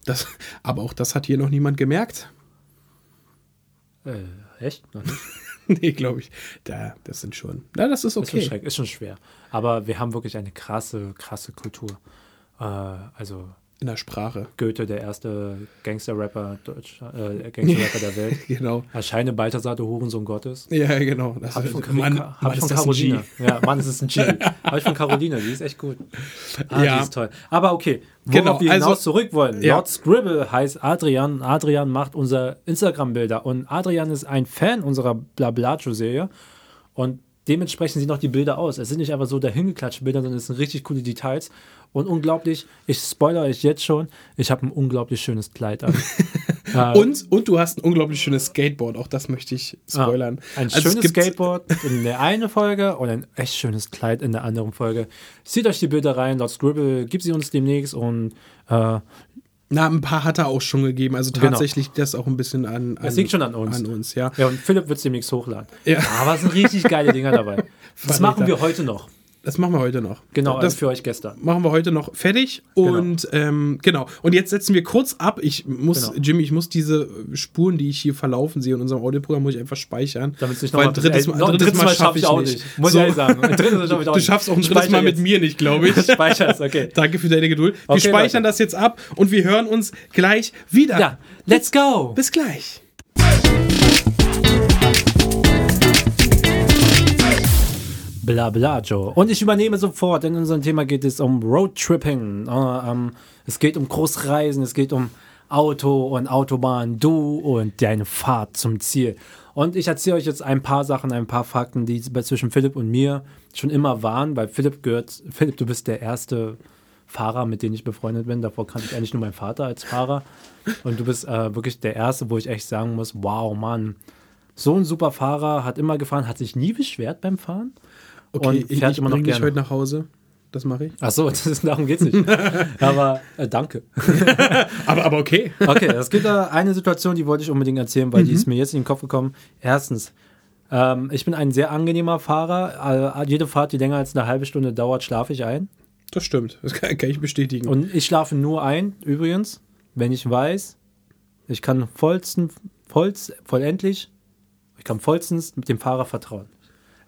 Das, aber auch das hat hier noch niemand gemerkt. Äh, echt? Noch nicht? <laughs> nee, glaube ich. Da, das sind schon. Na, das ist Ist, schon okay. ist schon schwer. Aber wir haben wirklich eine krasse, krasse Kultur. Äh, also In der Sprache. Goethe, der erste Gangster-Rapper Deutsch, äh, Gangster-Rapper der Welt. <laughs> Genau. Erscheine Balthasar, der Hurensohn Gottes. Ja, genau. Das Hab ich von, Mann, hab Mann, ich ist von. Caroline. Ja, Mann, es ist ein G. <laughs> Habe ich von Caroline, die ist echt gut. Ah, Ja. die ist toll. Aber okay, worauf Genau, wir also- hinaus zurück wollen. Ja. Lord Scribble heißt Adrian. Adrian macht unser Instagram-Bilder. Und Adrian ist ein Fan unserer Blablacho-Serie. Und dementsprechend sehen auch die Bilder aus. Es sind nicht einfach so dahingeklatschte Bilder, sondern es sind richtig coole Details. Und unglaublich, ich spoilere euch jetzt schon, ich habe ein unglaublich schönes Kleid an. <laughs> Äh, Und, und du hast ein unglaublich schönes Skateboard. Auch das möchte ich spoilern. Ein Also es schönes Skateboard <laughs> in der einen Folge und ein echt schönes Kleid in der anderen Folge. Zieht euch die Bilder rein, Lord Scribble gibt sie uns demnächst und äh, Na, ein paar hat er auch schon gegeben. Also Genau. tatsächlich das auch ein bisschen an, an Es liegt schon an uns. An uns, ja. ja, und Philipp wird es demnächst hochladen. Ja. Aber es sind richtig geile Dinger dabei. <laughs> Das machen wir heute noch. Das machen wir heute noch. Genau, das für euch gestern. machen wir heute noch fertig. Und ähm, genau. Und jetzt setzen wir kurz ab. Ich muss, Genau. Jimmy, ich muss diese Spuren, die ich hier verlaufen sehe in unserem Audioprogramm, muss ich einfach speichern. Damit es nicht nochmal drittes Mal, ein drittes Mal schaffe ich auch nicht. nicht. Muss So. ich ehrlich sagen. Drittes Mal schaffe ich auch Du nicht. schaffst auch ein drittes Mal mit jetzt. mir nicht, glaube ich. <laughs> Speicher es, okay. Danke für deine Geduld. Wir Okay, speichern Leute. das jetzt ab und wir hören uns gleich wieder. Ja, let's go! Bis gleich. Bla bla, Joe. Und ich übernehme sofort, denn in unserem Thema geht es um Roadtripping. Äh, ähm, es geht um Großreisen, es geht um Auto und Autobahn, du und deine Fahrt zum Ziel. Und ich erzähle euch jetzt ein paar Sachen, ein paar Fakten, die zwischen Philipp und mir schon immer waren, weil Philipp gehört, Philipp, du bist der erste Fahrer, mit dem ich befreundet bin. Davor kannte ich eigentlich nur meinen Vater als Fahrer. Und du bist äh, wirklich der Erste, wo ich echt sagen muss, wow, Mann, so ein super Fahrer, hat immer gefahren, hat sich nie beschwert beim Fahren. Okay, Und ich, fährt ich immer noch bringe dich gerne. heute nach Hause. Das mache ich. Ach so, das <laughs> darum geht's nicht. Aber äh, danke. <laughs> Aber, aber okay. Okay, es gibt da eine Situation, die wollte ich unbedingt erzählen, weil die ist mir jetzt in den Kopf gekommen. Erstens, ähm, ich bin ein sehr angenehmer Fahrer. Äh, jede Fahrt, die länger als eine halbe Stunde dauert, schlafe ich ein. Das stimmt. Das kann, kann ich bestätigen. Und ich schlafe nur ein, übrigens, wenn ich weiß, ich kann vollsten, vollst, vollendlich, ich kann vollstens mit dem Fahrer vertrauen.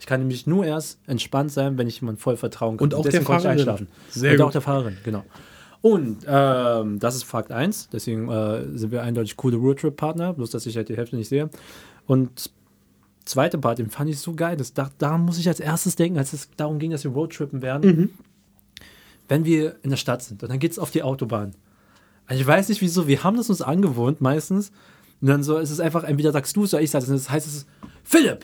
Ich kann nämlich nur erst entspannt sein, wenn ich jemand voll vertrauen kann. Und auch der deswegen konnte ich Fahrerin. einschlafen. Sehr und gut. auch der Fahrerin, genau. Und ähm, das ist Fakt 1, deswegen äh, sind wir eindeutig coole Roadtrip-Partner, bloß dass ich halt die Hälfte nicht sehe. Und zweite Part, den fand ich so geil. Das, da, daran muss ich als erstes denken, als es darum ging, dass wir Roadtrippen werden. Wenn wir in der Stadt sind und dann geht es auf die Autobahn. Also ich weiß nicht wieso, wir haben das uns angewohnt meistens. Und dann so ist es einfach, entweder sagst du es oder ich sage es. Das heißt es ist, Philipp,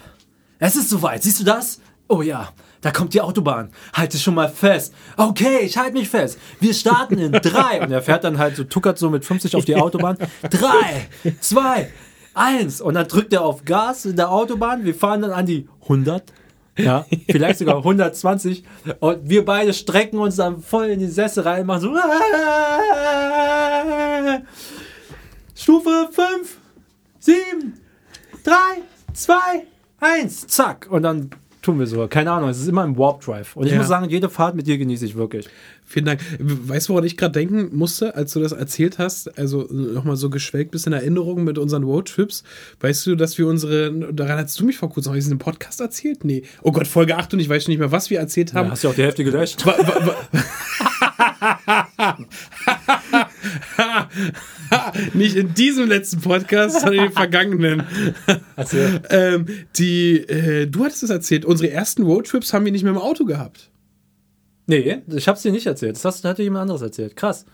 es ist soweit, siehst du das? Oh ja, da kommt die Autobahn. Halt dich schon mal fest. Okay, ich halte mich fest. Wir starten in <laughs> drei. Und er fährt dann halt so, tuckert so mit 50 auf die Autobahn. Drei, zwei, eins. Und dann drückt er auf Gas in der Autobahn. Wir fahren dann an die 100. Ja, vielleicht sogar 120. Und wir beide strecken uns dann voll in die Sessel rein und machen so. Stufe 5, 7, 3, 2, 1, zack. Und dann tun wir so. Keine Ahnung, es ist immer im Warp Drive. Und ich Ja. muss sagen, jede Fahrt mit dir genieße ich wirklich. Vielen Dank. Weißt du, woran ich gerade denken musste, als du das erzählt hast? Also nochmal so geschwelgt bis in Erinnerung mit unseren Roadtrips. Weißt du, dass wir unsere, daran hast du mich vor kurzem, in einem Podcast erzählt? Nee. Oh Gott, Folge 8 und ich weiß schon nicht mehr, was wir erzählt haben. Ja, hast du auch die Hälfte gelöscht? <laughs> <laughs> Nicht in diesem letzten Podcast, sondern in den vergangenen. Erzähl. ähm, die, äh, du hattest es erzählt, unsere ersten Roadtrips haben wir nicht mehr im Auto gehabt. Nee, ich hab's dir nicht erzählt. Das hast, hatte jemand anderes erzählt. Krass.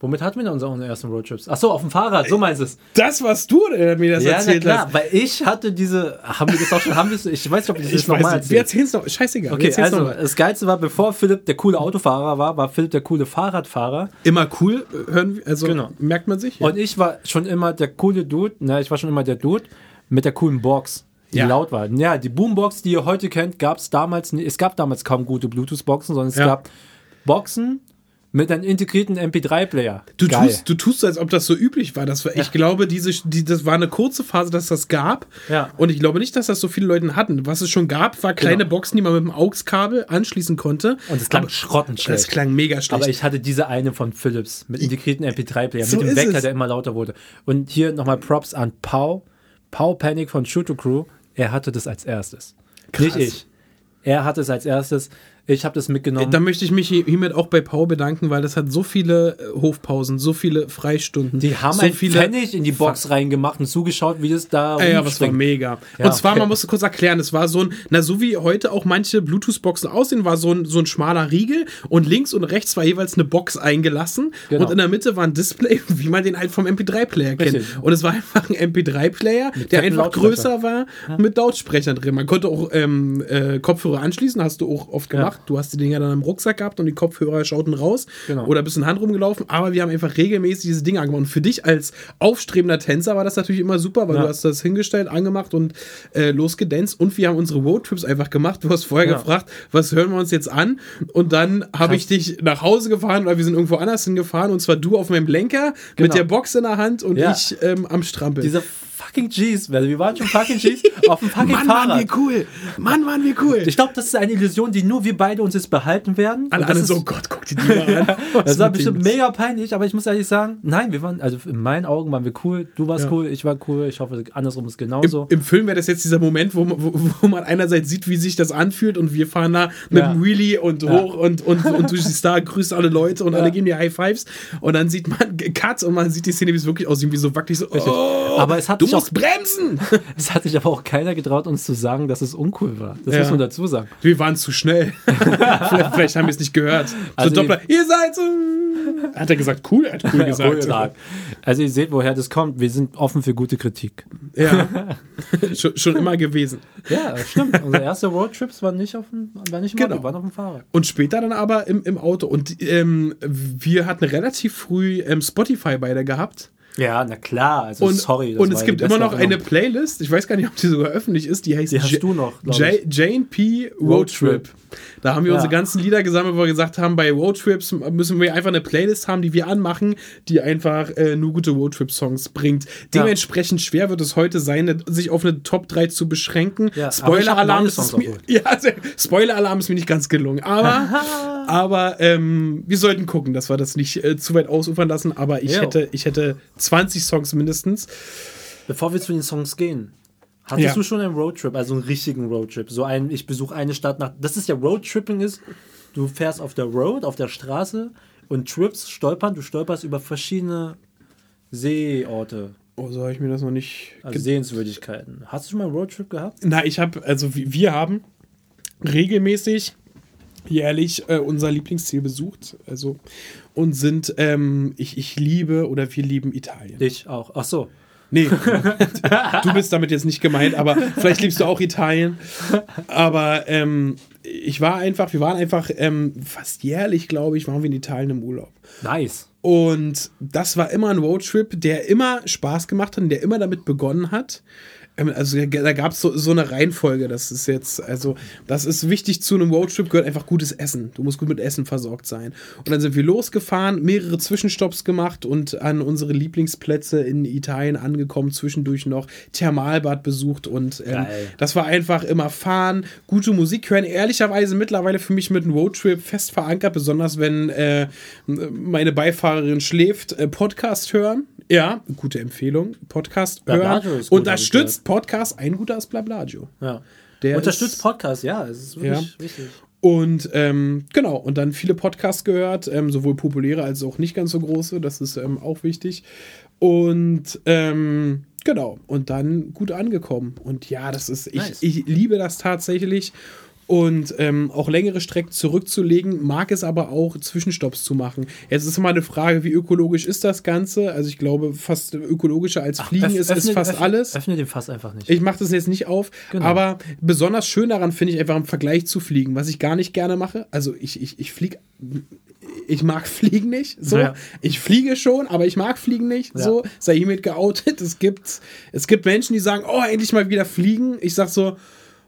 Womit hatten wir denn unsere ersten Roadtrips? Achso, auf dem Fahrrad, so meinst du es. Das, was du äh, mir das Ja, na erzählt klar, hast. weil ich hatte diese. Haben wir das auch schon? Haben wir es? Ich weiß nicht, ob das Ich jetzt nochmal nicht. Wir erzählen. es noch. Scheißegal. Okay, also das Geilste war, bevor Philipp der coole Autofahrer war, war Philipp der coole Fahrradfahrer. Immer cool, hören wir, also Genau. merkt man sich. Und ich war schon immer der coole Dude, na, ich war schon immer der Dude mit der coolen Box, die Ja. laut war. Ja, die Boombox, die ihr heute kennt, gab es damals. Es gab damals kaum gute Bluetooth-Boxen, sondern es Ja. gab Boxen mit einem integrierten MP3-Player. Du Geil. tust, du tust so, als ob das so üblich war. Das war ich glaube, diese, die, das war eine kurze Phase, dass das gab. Ja. Und ich glaube nicht, dass das so viele Leute hatten. Was es schon gab, war kleine Genau. Boxen, die man mit dem AUX-Kabel anschließen konnte. Und es klang schrottenschlecht. Das klang mega schlecht. Aber ich hatte diese eine von Philips mit integrierten MP3-Player, So mit dem Wecker, es. der immer lauter wurde. Und hier nochmal Props an Pau. Pau Panic von Shoot to Crew. Er hatte das als erstes. Nicht ich. Er hatte es als erstes. Ich habe das mitgenommen. da möchte ich mich hier- hiermit auch bei Paul bedanken, weil das hat so viele äh, Hofpausen, so viele Freistunden. Die haben so ein Pfennig in die Box reingemacht und zugeschaut, wie das da Ja, ja, was war mega. Ja, und zwar, man musste kurz erklären, es war so ein, na, so wie heute auch manche Bluetooth-Boxen aussehen, war so ein, so ein schmaler Riegel und links und rechts war jeweils eine Box eingelassen Genau. und in der Mitte war ein Display, <laughs> wie man den halt vom MP3-Player kennt. Richtig. Und es war einfach ein MP3-Player, der einfach größer war, mit Lautsprechern drin. Man konnte auch ähm, äh, Kopfhörer anschließen, hast du auch oft gemacht. Du hast die Dinger dann im Rucksack gehabt und die Kopfhörer schauten raus Genau. oder bist in Hand rumgelaufen, aber wir haben einfach regelmäßig diese Dinge angemacht. Und für dich als aufstrebender Tänzer war das natürlich immer super, weil Ja. du hast das hingestellt, angemacht und äh, losgedanzt und wir haben unsere Roadtrips einfach gemacht. Du hast vorher Ja. gefragt, was hören wir uns jetzt an? Und dann habe ich dich nach Hause gefahren oder wir sind irgendwo anders hingefahren und zwar du auf meinem Lenker mit Genau. der Box in der Hand und Ja. ich ähm, am Strampel. Diese fucking G's, weil wir waren schon fucking G's auf dem fucking Mann, Fahrrad. waren wir cool. Mann, waren wir cool. Ich glaube, das ist eine Illusion, die nur wir beide uns jetzt behalten werden. Alle, alle ist- so, oh Gott, guck dir die mal an. <laughs> Das war bestimmt mega peinlich, aber ich muss ehrlich sagen, nein, wir waren, also in meinen Augen waren wir cool. Du warst Ja. cool, ich war cool. Ich hoffe, andersrum ist Im, genauso. Im Film wäre das jetzt dieser Moment, wo, man- wo, wo man einerseits sieht, wie sich das anfühlt und wir fahren da mit Ja. dem Wheelie und hoch und, und, und du siehst da, grüßt alle Leute und alle geben dir High Fives und dann sieht man Cut und man sieht die Szene, wie es wirklich aussieht, wie so wackelig so, oh, Aber es hat sich auch- musst bremsen! <laughs> Es hat sich aber auch keiner getraut, uns zu sagen, dass es uncool war. Das Ja. muss man dazu sagen. Wir waren zu schnell. <laughs> vielleicht, vielleicht haben wir es nicht gehört. Also so Doppler, ihr seid so... Hat er gesagt, cool? Er hat cool <laughs> gesagt. cool. Also ihr seht, woher das kommt. Wir sind offen für gute Kritik. Ja, schon, schon immer gewesen. Ja, stimmt. Unsere erste Roadtrips waren nicht auf dem, waren nicht im Genau. Auto, waren auf dem Fahrrad. Und später dann aber im, im Auto. Und ähm, wir hatten relativ früh ähm, Spotify beide gehabt. Ja, na klar. Also Und, sorry. das und es gibt immer noch eine Erinnerung. Playlist, ich weiß gar nicht, ob die sogar öffentlich ist, die heißt Die hast J- du noch, J-. Jane P. Roadtrip. Roadtrip. Da haben wir Ja. unsere ganzen Lieder gesammelt, wo wir gesagt haben, bei Roadtrips müssen wir einfach eine Playlist haben, die wir anmachen, die einfach äh, nur gute Roadtrip-Songs bringt. Dementsprechend schwer wird es heute sein, ne- sich auf eine Top 3 zu beschränken. Ja, Spoiler-Alarm ist, mir, <laughs> ja, Spoiler-Alarm ist mir nicht ganz gelungen. Aber, <laughs> aber ähm, wir sollten gucken, dass wir das nicht äh, zu weit ausufern lassen. Aber ich Jo. hätte, ich hätte 20 Songs mindestens. Bevor wir zu den Songs gehen, hattest Ja. du schon einen Roadtrip, also einen richtigen Roadtrip? So ein, ich besuche eine Stadt nach. Das ist ja Roadtripping ist, du fährst auf der Road, auf der Straße und trips, stolpern, du stolperst über verschiedene Seeorte, Oh, so habe ich mir das noch nicht. also Sehenswürdigkeiten. Hast du schon mal einen Roadtrip gehabt? Na, ich habe, also wir haben regelmäßig jährlich äh, unser Lieblingsziel besucht. Also und sind, ähm, ich, ich liebe oder wir lieben Italien. Ich auch. Ach so. Nee, <laughs> du bist damit jetzt nicht gemeint, aber vielleicht liebst du auch Italien. Aber ähm, ich war einfach, wir waren einfach ähm, fast jährlich, glaube ich, waren wir in Italien im Urlaub. Nice. Und das war immer ein Roadtrip, der immer Spaß gemacht hat und der immer damit begonnen hat. Ähm, Also da gab es so, so eine Reihenfolge, das ist jetzt, also das ist wichtig zu einem Roadtrip, gehört einfach gutes Essen. Du musst gut mit Essen versorgt sein. Und dann sind wir losgefahren, mehrere Zwischenstopps gemacht und an unsere Lieblingsplätze in Italien angekommen, zwischendurch noch Thermalbad besucht und ähm, das war einfach immer fahren, gute Musik hören. Ehrlicherweise mittlerweile für mich mit einem Roadtrip fest verankert, besonders wenn äh, meine Beifahrerin schläft, äh, Podcast hören. Ja, gute Empfehlung. Podcast hören. gut, Unterstützt Podcast. Ein guter ist Blablagio. Ja. Der Unterstützt ist- Podcast, ja, es ist wirklich wichtig. Und ähm, genau, und dann viele Podcasts gehört, ähm, sowohl populäre als auch nicht ganz so große, das ist ähm, auch wichtig. Und ähm, genau, und dann gut angekommen. Und ja, das ist, ich, Nice. ich liebe das tatsächlich. Und ähm, auch längere Strecken zurückzulegen, mag es aber auch Zwischenstopps zu machen. Jetzt ist mal eine Frage, wie ökologisch ist das Ganze? Also ich glaube, fast ökologischer als Fliegen Öff- ist, ist fast öffne- alles. Öffne den Fass einfach nicht. Ich mache das jetzt nicht auf, Genau. aber besonders schön daran finde ich einfach im Vergleich zu fliegen, was ich gar nicht gerne mache. Also ich, ich, ich fliege, ich mag <laughs> Fliegen nicht. So, Ja. ich fliege schon, aber ich mag Fliegen nicht. Ja. So, sei hiermit geoutet. Es gibt, es gibt Menschen, die sagen, oh, endlich mal wieder fliegen. Ich sag so,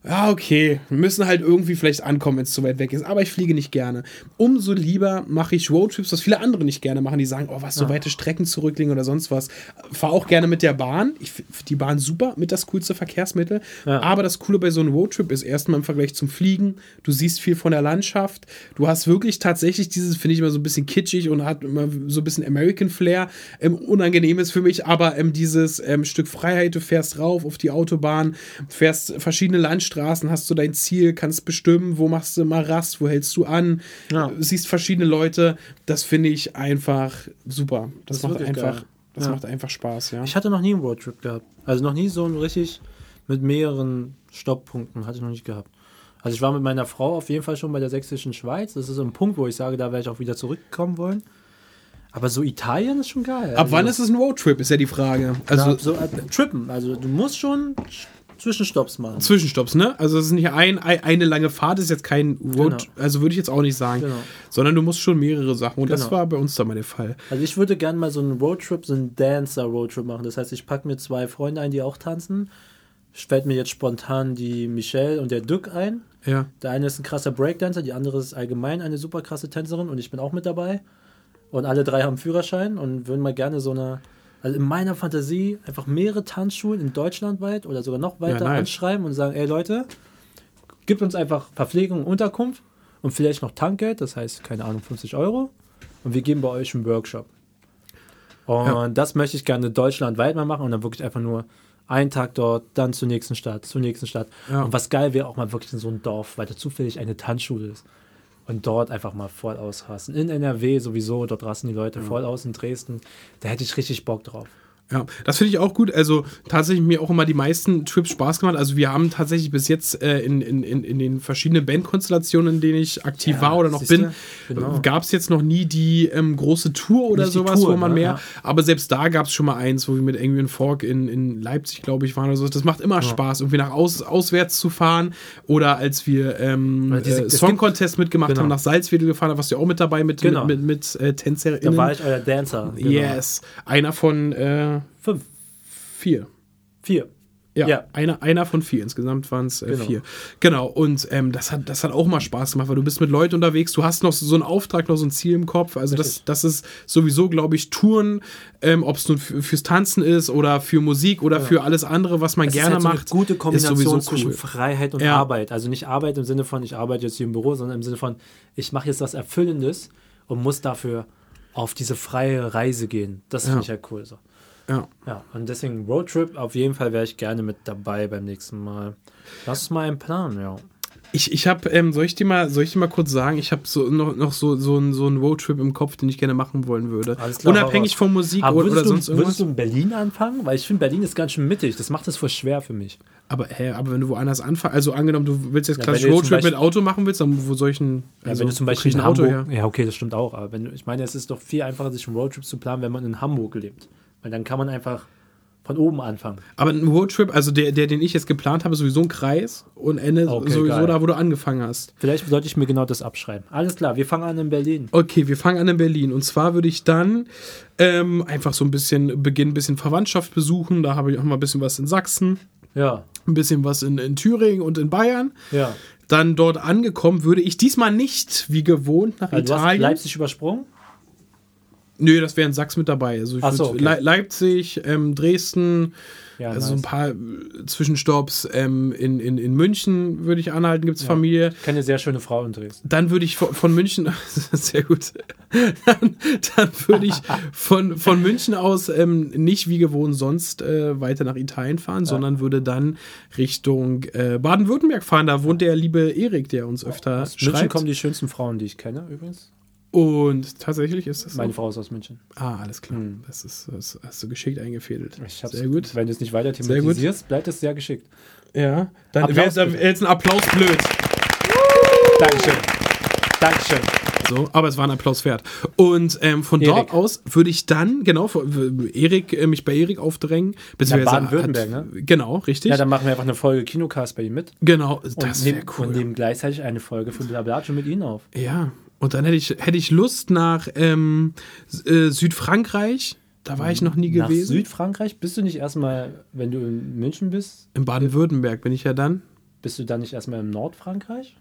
ja, okay, wir müssen halt irgendwie vielleicht ankommen, wenn es zu weit weg ist. Aber ich fliege nicht gerne. Umso lieber mache ich Roadtrips, was viele andere nicht gerne machen. Die sagen, oh, was, so weite Strecken zurücklegen oder sonst was. Fahr auch gerne mit der Bahn. Ich finde die Bahn super, mit das coolste Verkehrsmittel. Ja. Aber das Coole bei so einem Roadtrip ist erstmal im Vergleich zum Fliegen, du siehst viel von der Landschaft. Du hast wirklich tatsächlich dieses, finde ich immer so ein bisschen kitschig und hat immer so ein bisschen American Flair. Ähm, unangenehm ist für mich, aber ähm, dieses ähm, Stück Freiheit, du fährst rauf auf die Autobahn, fährst verschiedene Landstraßen, hast du dein Ziel, kannst bestimmen, wo machst du mal Rast, wo hältst du an, Ja. siehst verschiedene Leute. Das finde ich einfach super. Das, Das macht einfach, geil. das Ja. macht einfach Spaß, ja. Ich hatte noch nie einen Roadtrip gehabt. Also noch nie so ein richtig mit mehreren Stopppunkten hatte ich noch nicht gehabt. Also ich war mit meiner Frau auf jeden Fall schon bei der sächsischen Schweiz. Das ist so ein Punkt, wo ich sage, da werde ich auch wieder zurückkommen wollen. Aber so Italien ist schon geil. Ab wann ist es ein Roadtrip, ist ja die Frage. Also also so äh, Trippen. Also du musst schon Zwischenstopps machen. Zwischenstopps, ne? Also es ist nicht ein, ein, eine lange Fahrt, ist jetzt kein Road, Genau. also würde ich jetzt auch nicht sagen, Genau. sondern du musst schon mehrere Sachen und das Genau. war bei uns da mal der Fall. Also ich würde gerne mal so einen Roadtrip, so einen Dancer-Roadtrip machen. Das heißt, ich packe mir zwei Freunde ein, die auch tanzen. Ich fällt mir jetzt spontan die Michelle und der Dück ein. Ja. Der eine ist ein krasser Breakdancer, die andere ist allgemein eine super krasse Tänzerin und ich bin auch mit dabei. Und alle drei haben Führerschein und würden mal gerne so eine, also in meiner Fantasie einfach mehrere Tanzschulen in Deutschland weit oder sogar noch weiter nice. anschreiben und sagen, ey Leute, gibt uns einfach Verpflegung und Unterkunft und vielleicht noch Tankgeld, das heißt, keine Ahnung, 50 Euro und wir geben bei euch einen Workshop. Und Ja. das möchte ich gerne deutschlandweit mal machen und dann wirklich einfach nur einen Tag dort, dann zur nächsten Stadt, zur nächsten Stadt. Ja. Und was geil wäre, auch mal wirklich in so ein Dorf, weil da zufällig eine Tanzschule ist. Und dort einfach mal voll ausrasten. In NRW sowieso, dort rasten die Leute voll aus in Dresden. Da hätte ich richtig Bock drauf. Ja, das finde ich auch gut. Also tatsächlich mir auch immer die meisten Trips Spaß gemacht. Also wir haben tatsächlich bis jetzt äh, in, in, in, in den verschiedenen Bandkonstellationen, in denen ich aktiv Ja, war oder noch bin, Genau. gab es jetzt noch nie die ähm, große Tour oder Nicht sowas, Tour, wo man ne? mehr. Ja. Aber selbst da gab es schon mal eins, wo wir mit Angry Fork in, in Leipzig, glaube ich, waren oder so. Das macht immer Spaß, irgendwie nach aus, auswärts zu fahren. Oder als wir ähm, diese- äh, Song Contest mitgemacht Genau. haben, nach Salzwedel gefahren, da warst du auch mit dabei mit, Genau. mit, mit, mit äh, TänzerInnen. Da war ich euer Dancer. Genau. Yes. Einer von Fünf, vier. vier. Ja, Ja. Einer, einer von vier. Insgesamt waren es äh, Genau. vier. Genau, und ähm, das, hat, das hat auch mal Spaß gemacht, weil du bist mit Leuten unterwegs, du hast noch so einen Auftrag, noch so ein Ziel im Kopf. Also das, Richtig. das ist sowieso, glaube ich, Touren, ähm, ob es nun für, fürs Tanzen ist oder für Musik oder für alles andere, was man Es gerne ist halt so macht. eine gute ist Kombination sowieso zwischen cool. Freiheit und Ja. Arbeit. Also nicht Arbeit im Sinne von, ich arbeite jetzt hier im Büro, sondern im Sinne von, ich mache jetzt was Erfüllendes und muss dafür auf diese freie Reise gehen. Das Ja. finde ich halt cool. So. Ja. Ja, und deswegen Roadtrip, auf jeden Fall wäre ich gerne mit dabei beim nächsten Mal. Das ist mal ein Plan, ja. Ich, ich habe, ähm, soll ich dir mal, soll ich dir mal kurz sagen, ich habe so noch, noch so, so, einen, so einen Roadtrip im Kopf, den ich gerne machen wollen würde. Alles klar, Unabhängig von Musik oder, oder sonst du, irgendwas. würdest du in Berlin anfangen? Weil ich finde, Berlin ist ganz schön mittig. Das macht es voll schwer für mich. Aber, hä, aber wenn du woanders anfängst, also angenommen, du willst jetzt Ja, klassisch Roadtrip mit Beispiel- Auto machen willst, dann wo soll ich ein, Ja, also, wenn du zum Beispiel ein Auto Hamburg, her? ja okay, das stimmt auch, aber wenn ich meine, es ist doch viel einfacher, sich einen Roadtrip zu planen, wenn man in Hamburg lebt. Weil dann kann man einfach von oben anfangen. Aber ein Roadtrip, also der, der, den ich jetzt geplant habe, ist sowieso ein Kreis und Ende Okay, sowieso geil. da, wo du angefangen hast. Vielleicht sollte ich mir genau das abschreiben. Alles klar, wir fangen an in Berlin. Okay, wir fangen an in Berlin. Und zwar würde ich dann ähm, einfach so ein bisschen beginnen, ein bisschen Verwandtschaft besuchen. Da habe ich auch mal ein bisschen was in Sachsen, Ja, ein bisschen was in, in Thüringen und in Bayern. ja. Dann dort angekommen, würde ich diesmal nicht wie gewohnt nach Also du hast Italien. Leipzig übersprungen? Nö, das wäre in Sachsen mit dabei. Also so, okay. Le Leipzig, ähm, Dresden, Ja, also ein nice. paar äh, Zwischenstopps ähm, in, in, in München würde ich anhalten, gibt es Familie. Ich kenne eine sehr schöne Frau in Dresden. Dann würde ich von, von München, <laughs> sehr gut, dann, dann würde ich von, von München aus ähm, nicht wie gewohnt sonst äh, weiter nach Italien fahren, sondern würde dann Richtung äh, Baden-Württemberg fahren. Da wohnt der liebe Erik, der uns öfter Aus München schreibt. kommen die schönsten Frauen, die ich kenne übrigens. Und tatsächlich ist das so. Meine Frau ist aus München. Ah, alles klar. Hm. Das ist das hast du geschickt eingefädelt. Ich hab's, Sehr gut. Wenn du es nicht weiter thematisierst, bleibt es sehr geschickt. Ja, dann wäre jetzt, ein Applaus blöd. Dankeschön. Dankeschön. So, aber es war ein Applaus wert. Und ähm, von Erik. dort aus würde ich dann, genau, von- Erik, äh, mich bei Erik aufdrängen. beziehungsweise Baden-Württemberg, ne? Genau, richtig. Ja, dann machen wir einfach eine Folge Kinocast bei ihm mit. genau, das wäre nehmen, cool. und nehmen gleichzeitig eine Folge für Blablatsche mit Ihnen auf. ja, und dann hätte ich, hätte ich Lust nach ähm, äh, Südfrankreich. Da war ich noch nie Nach gewesen. Südfrankreich bist du nicht erstmal, wenn du in München bist, In Baden-Württemberg bin ich ja dann. bist du dann nicht erstmal im Nordfrankreich?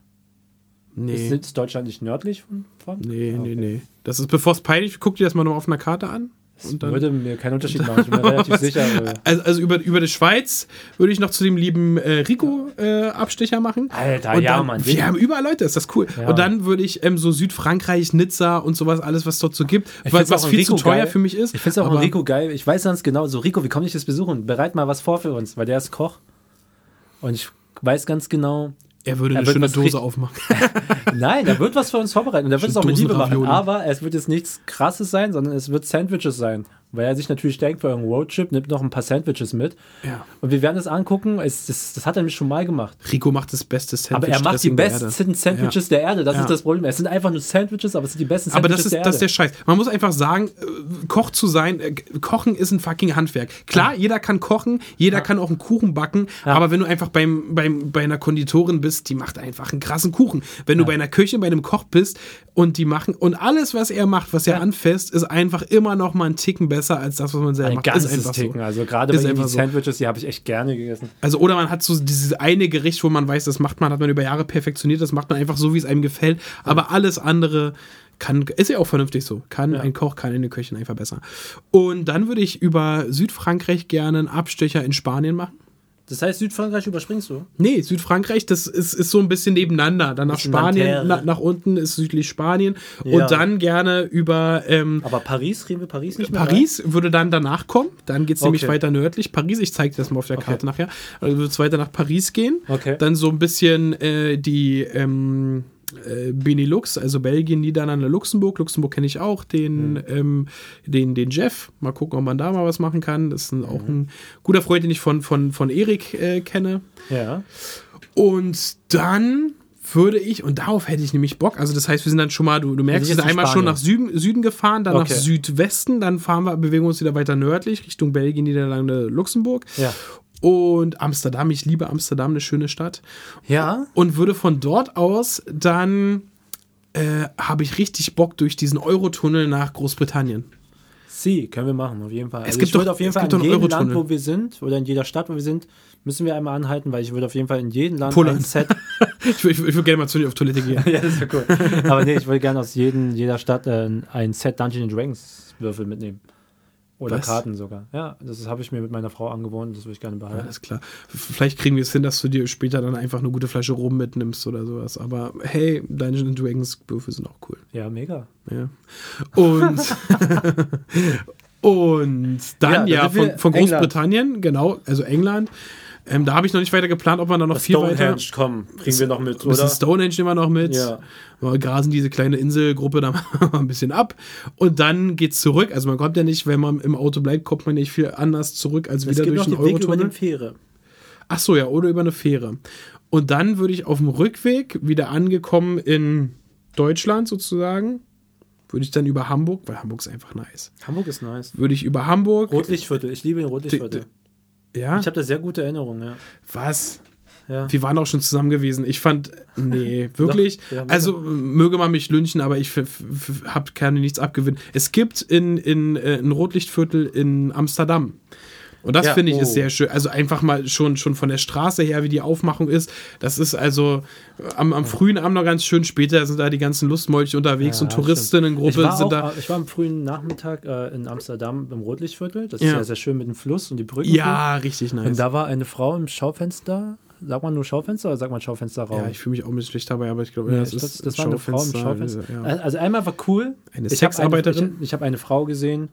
Nee. Ist, Deutschland nicht nördlich von? von? Nee, Ah, nee, okay. nee. Das ist, bevor es peinlich guck dir das mal noch auf einer Karte an. Das Und dann- würde mir keinen Unterschied machen. Ich bin mir <laughs> relativ sicher. Also, also über, über die Schweiz würde ich noch zu dem lieben äh, Rico äh, Abstecher machen. Alter, und ja, dann, Mann. Wir haben überall Leute, ist das cool. Ja. Und dann würde ich ähm, so Südfrankreich, Nizza und sowas, alles, was dort so gibt, Ich was, find's was viel Rico zu teuer geil. für mich ist. Ich finde es auch aber- Rico geil. Ich weiß ganz genau, so Rico, wie komme ich das besuchen? Bereit mal was vor für uns, weil der ist Koch. Und ich weiß ganz genau, Er würde eine schöne Dose aufmachen. <laughs> nein, er wird was für uns vorbereiten. Und er wird es auch mit Liebe machen. Aber es wird jetzt nichts Krasses sein, sondern es wird Sandwiches sein. Weil er sich natürlich denkt, für irgendeinen Roadtrip nimmt noch ein paar Sandwiches mit. ja. Und wir werden es angucken. Es, das, das hat er nämlich schon mal gemacht. Rico macht das beste Sandwich. Aber er macht die besten Sandwiches der Erde. Das Ja. ist das Problem. Es sind einfach nur Sandwiches, aber es sind die besten Aber Sandwiches das ist, der das ist der Scheiß. Man muss einfach sagen, äh, Koch zu sein, äh, Kochen ist ein fucking Handwerk. Klar, jeder kann kochen, jeder kann auch einen Kuchen backen, aber wenn du einfach beim, beim, bei einer Konditorin bist, die macht einfach einen krassen Kuchen. Wenn du bei einer Köchin, bei einem Koch bist und die machen, und alles, was er macht, was er Ja. anfasst, ist einfach immer noch mal einen Ticken besser als das, was man selber ein macht. Ist ganzes einfach Ticken. so. Also gerade Ist bei die. Sandwiches, die habe ich echt gerne gegessen. Also, oder man hat so dieses eine Gericht, wo man weiß, das macht man, hat man über Jahre perfektioniert, das macht man einfach so, wie es einem gefällt. Aber alles andere kann, ist ja auch vernünftig so. Kann Ja. ein Koch, kann eine Köchin einfach besser. Und dann würde ich über Südfrankreich gerne einen Abstecher in Spanien machen. Das heißt, Südfrankreich überspringst du? Nee, Südfrankreich, das ist, ist so ein bisschen nebeneinander. Dann nach Spanien, na, nach unten ist südlich Spanien. Ja. Und dann gerne über ähm, Aber Paris, reden wir Paris nicht mehr? Paris würde dann danach kommen. Dann geht es nämlich Okay. weiter nördlich. Paris, ich zeige das mal auf der Karte nachher. Also wird es weiter nach Paris gehen. Okay. Dann so ein bisschen äh, die ähm, äh, Benelux, also Belgien, Niederlande, Luxemburg. Luxemburg kenne ich auch, den, Mhm. ähm, den, den Jeff. Mal gucken, ob man da mal was machen kann. Das ist ein, auch Mhm. ein guter Freund, den ich von, von, von Erik äh, kenne. Ja. Und dann würde ich, und darauf hätte ich nämlich Bock, also das heißt, wir sind dann schon mal, du, du merkst, wir sind einmal schon Spanien. nach Süden, Süden gefahren, dann Okay. nach Südwesten, dann fahren wir, bewegen wir uns wieder weiter nördlich, Richtung Belgien, Niederlande, Luxemburg. Ja. Und Amsterdam, ich liebe Amsterdam, eine schöne Stadt. Ja? Und würde von dort aus dann, äh, habe ich richtig Bock durch diesen Eurotunnel nach Großbritannien. Sie, können wir machen, auf jeden Fall. Also gibt doch- auf jeden es Fall in jedem Land, wo wir sind, oder in jeder Stadt, wo wir sind, müssen wir einmal anhalten, weil ich würde auf jeden Fall in jedem Land Polen. ein Set. <laughs> Ich, würde- ich, würde- ich würde gerne mal zu dir auf Toilette gehen. <laughs> ja, das wäre cool. Aber nee, ich würde gerne aus jedem, jeder Stadt äh, ein Set Dungeons Dragons Würfel mitnehmen. Oder Was? Karten sogar. Ja, das habe ich mir mit meiner Frau angewohnt, das würde ich gerne behalten. Alles klar. Vielleicht kriegen wir es hin, dass du dir später dann einfach eine gute Flasche Rum mitnimmst oder sowas. Aber hey, Dungeons Dragons Würfel sind auch cool. Ja, mega. Ja. Und, <laughs> und dann Ja, ja, von, von England. Großbritannien, genau, also England. Ähm, da habe ich noch nicht weiter geplant, ob man da noch viel weiter. Stonehenge, komm, kriegen wir noch mit, Ein bisschen oder? Stonehenge nehmen wir noch mit. Ja. Wir grasen diese kleine Inselgruppe da <laughs> mal ein bisschen ab. Und dann geht's zurück. Also man kommt ja nicht, wenn man im Auto bleibt, kommt man nicht viel anders zurück als Es wieder durch den den Weg über Eurotunnel. den Fähre. Ach so, ja, oder über eine Fähre. Und dann würde ich auf dem Rückweg wieder angekommen in Deutschland sozusagen, würde ich dann über Hamburg, weil Hamburg ist einfach nice. Hamburg ist nice. Würde ich über Hamburg. Rotlichtviertel, ich liebe den Rotlichtviertel. Ja? Ich habe da sehr gute Erinnerungen, ja. Was? ja. Wir waren auch schon zusammen gewesen. Ich fand, nee, <laughs> wirklich. Doch, ja, also möge man mich lynchen, aber ich hab, kann nichts abgewinnen. Es gibt in, in, äh, ein Rotlichtviertel in Amsterdam. Und das Ja, finde ich ist oh. sehr schön. Also einfach mal schon, schon von der Straße her, wie die Aufmachung ist. Das ist also äh, am, am frühen Abend noch ganz schön. Später sind da die ganzen Lustmolche unterwegs Ja, und Touristinnengruppe sind auch, da. ich war am frühen Nachmittag äh, in Amsterdam im Rotlichtviertel. Das Ja. ist ja sehr schön mit dem Fluss und die Brücken. Ja, richtig nice. Und da war eine Frau im Schaufenster. Sagt man nur Schaufenster oder sagt man Schaufensterraum? ja, ich fühle mich auch ein bisschen schlecht dabei, aber ich glaube, Nee, das ich ist glaub, das war eine Frau im Schaufenster. Ja. Also einmal war cool. Eine Ich hab Sexarbeiterin? Eine, ich ich habe eine Frau gesehen,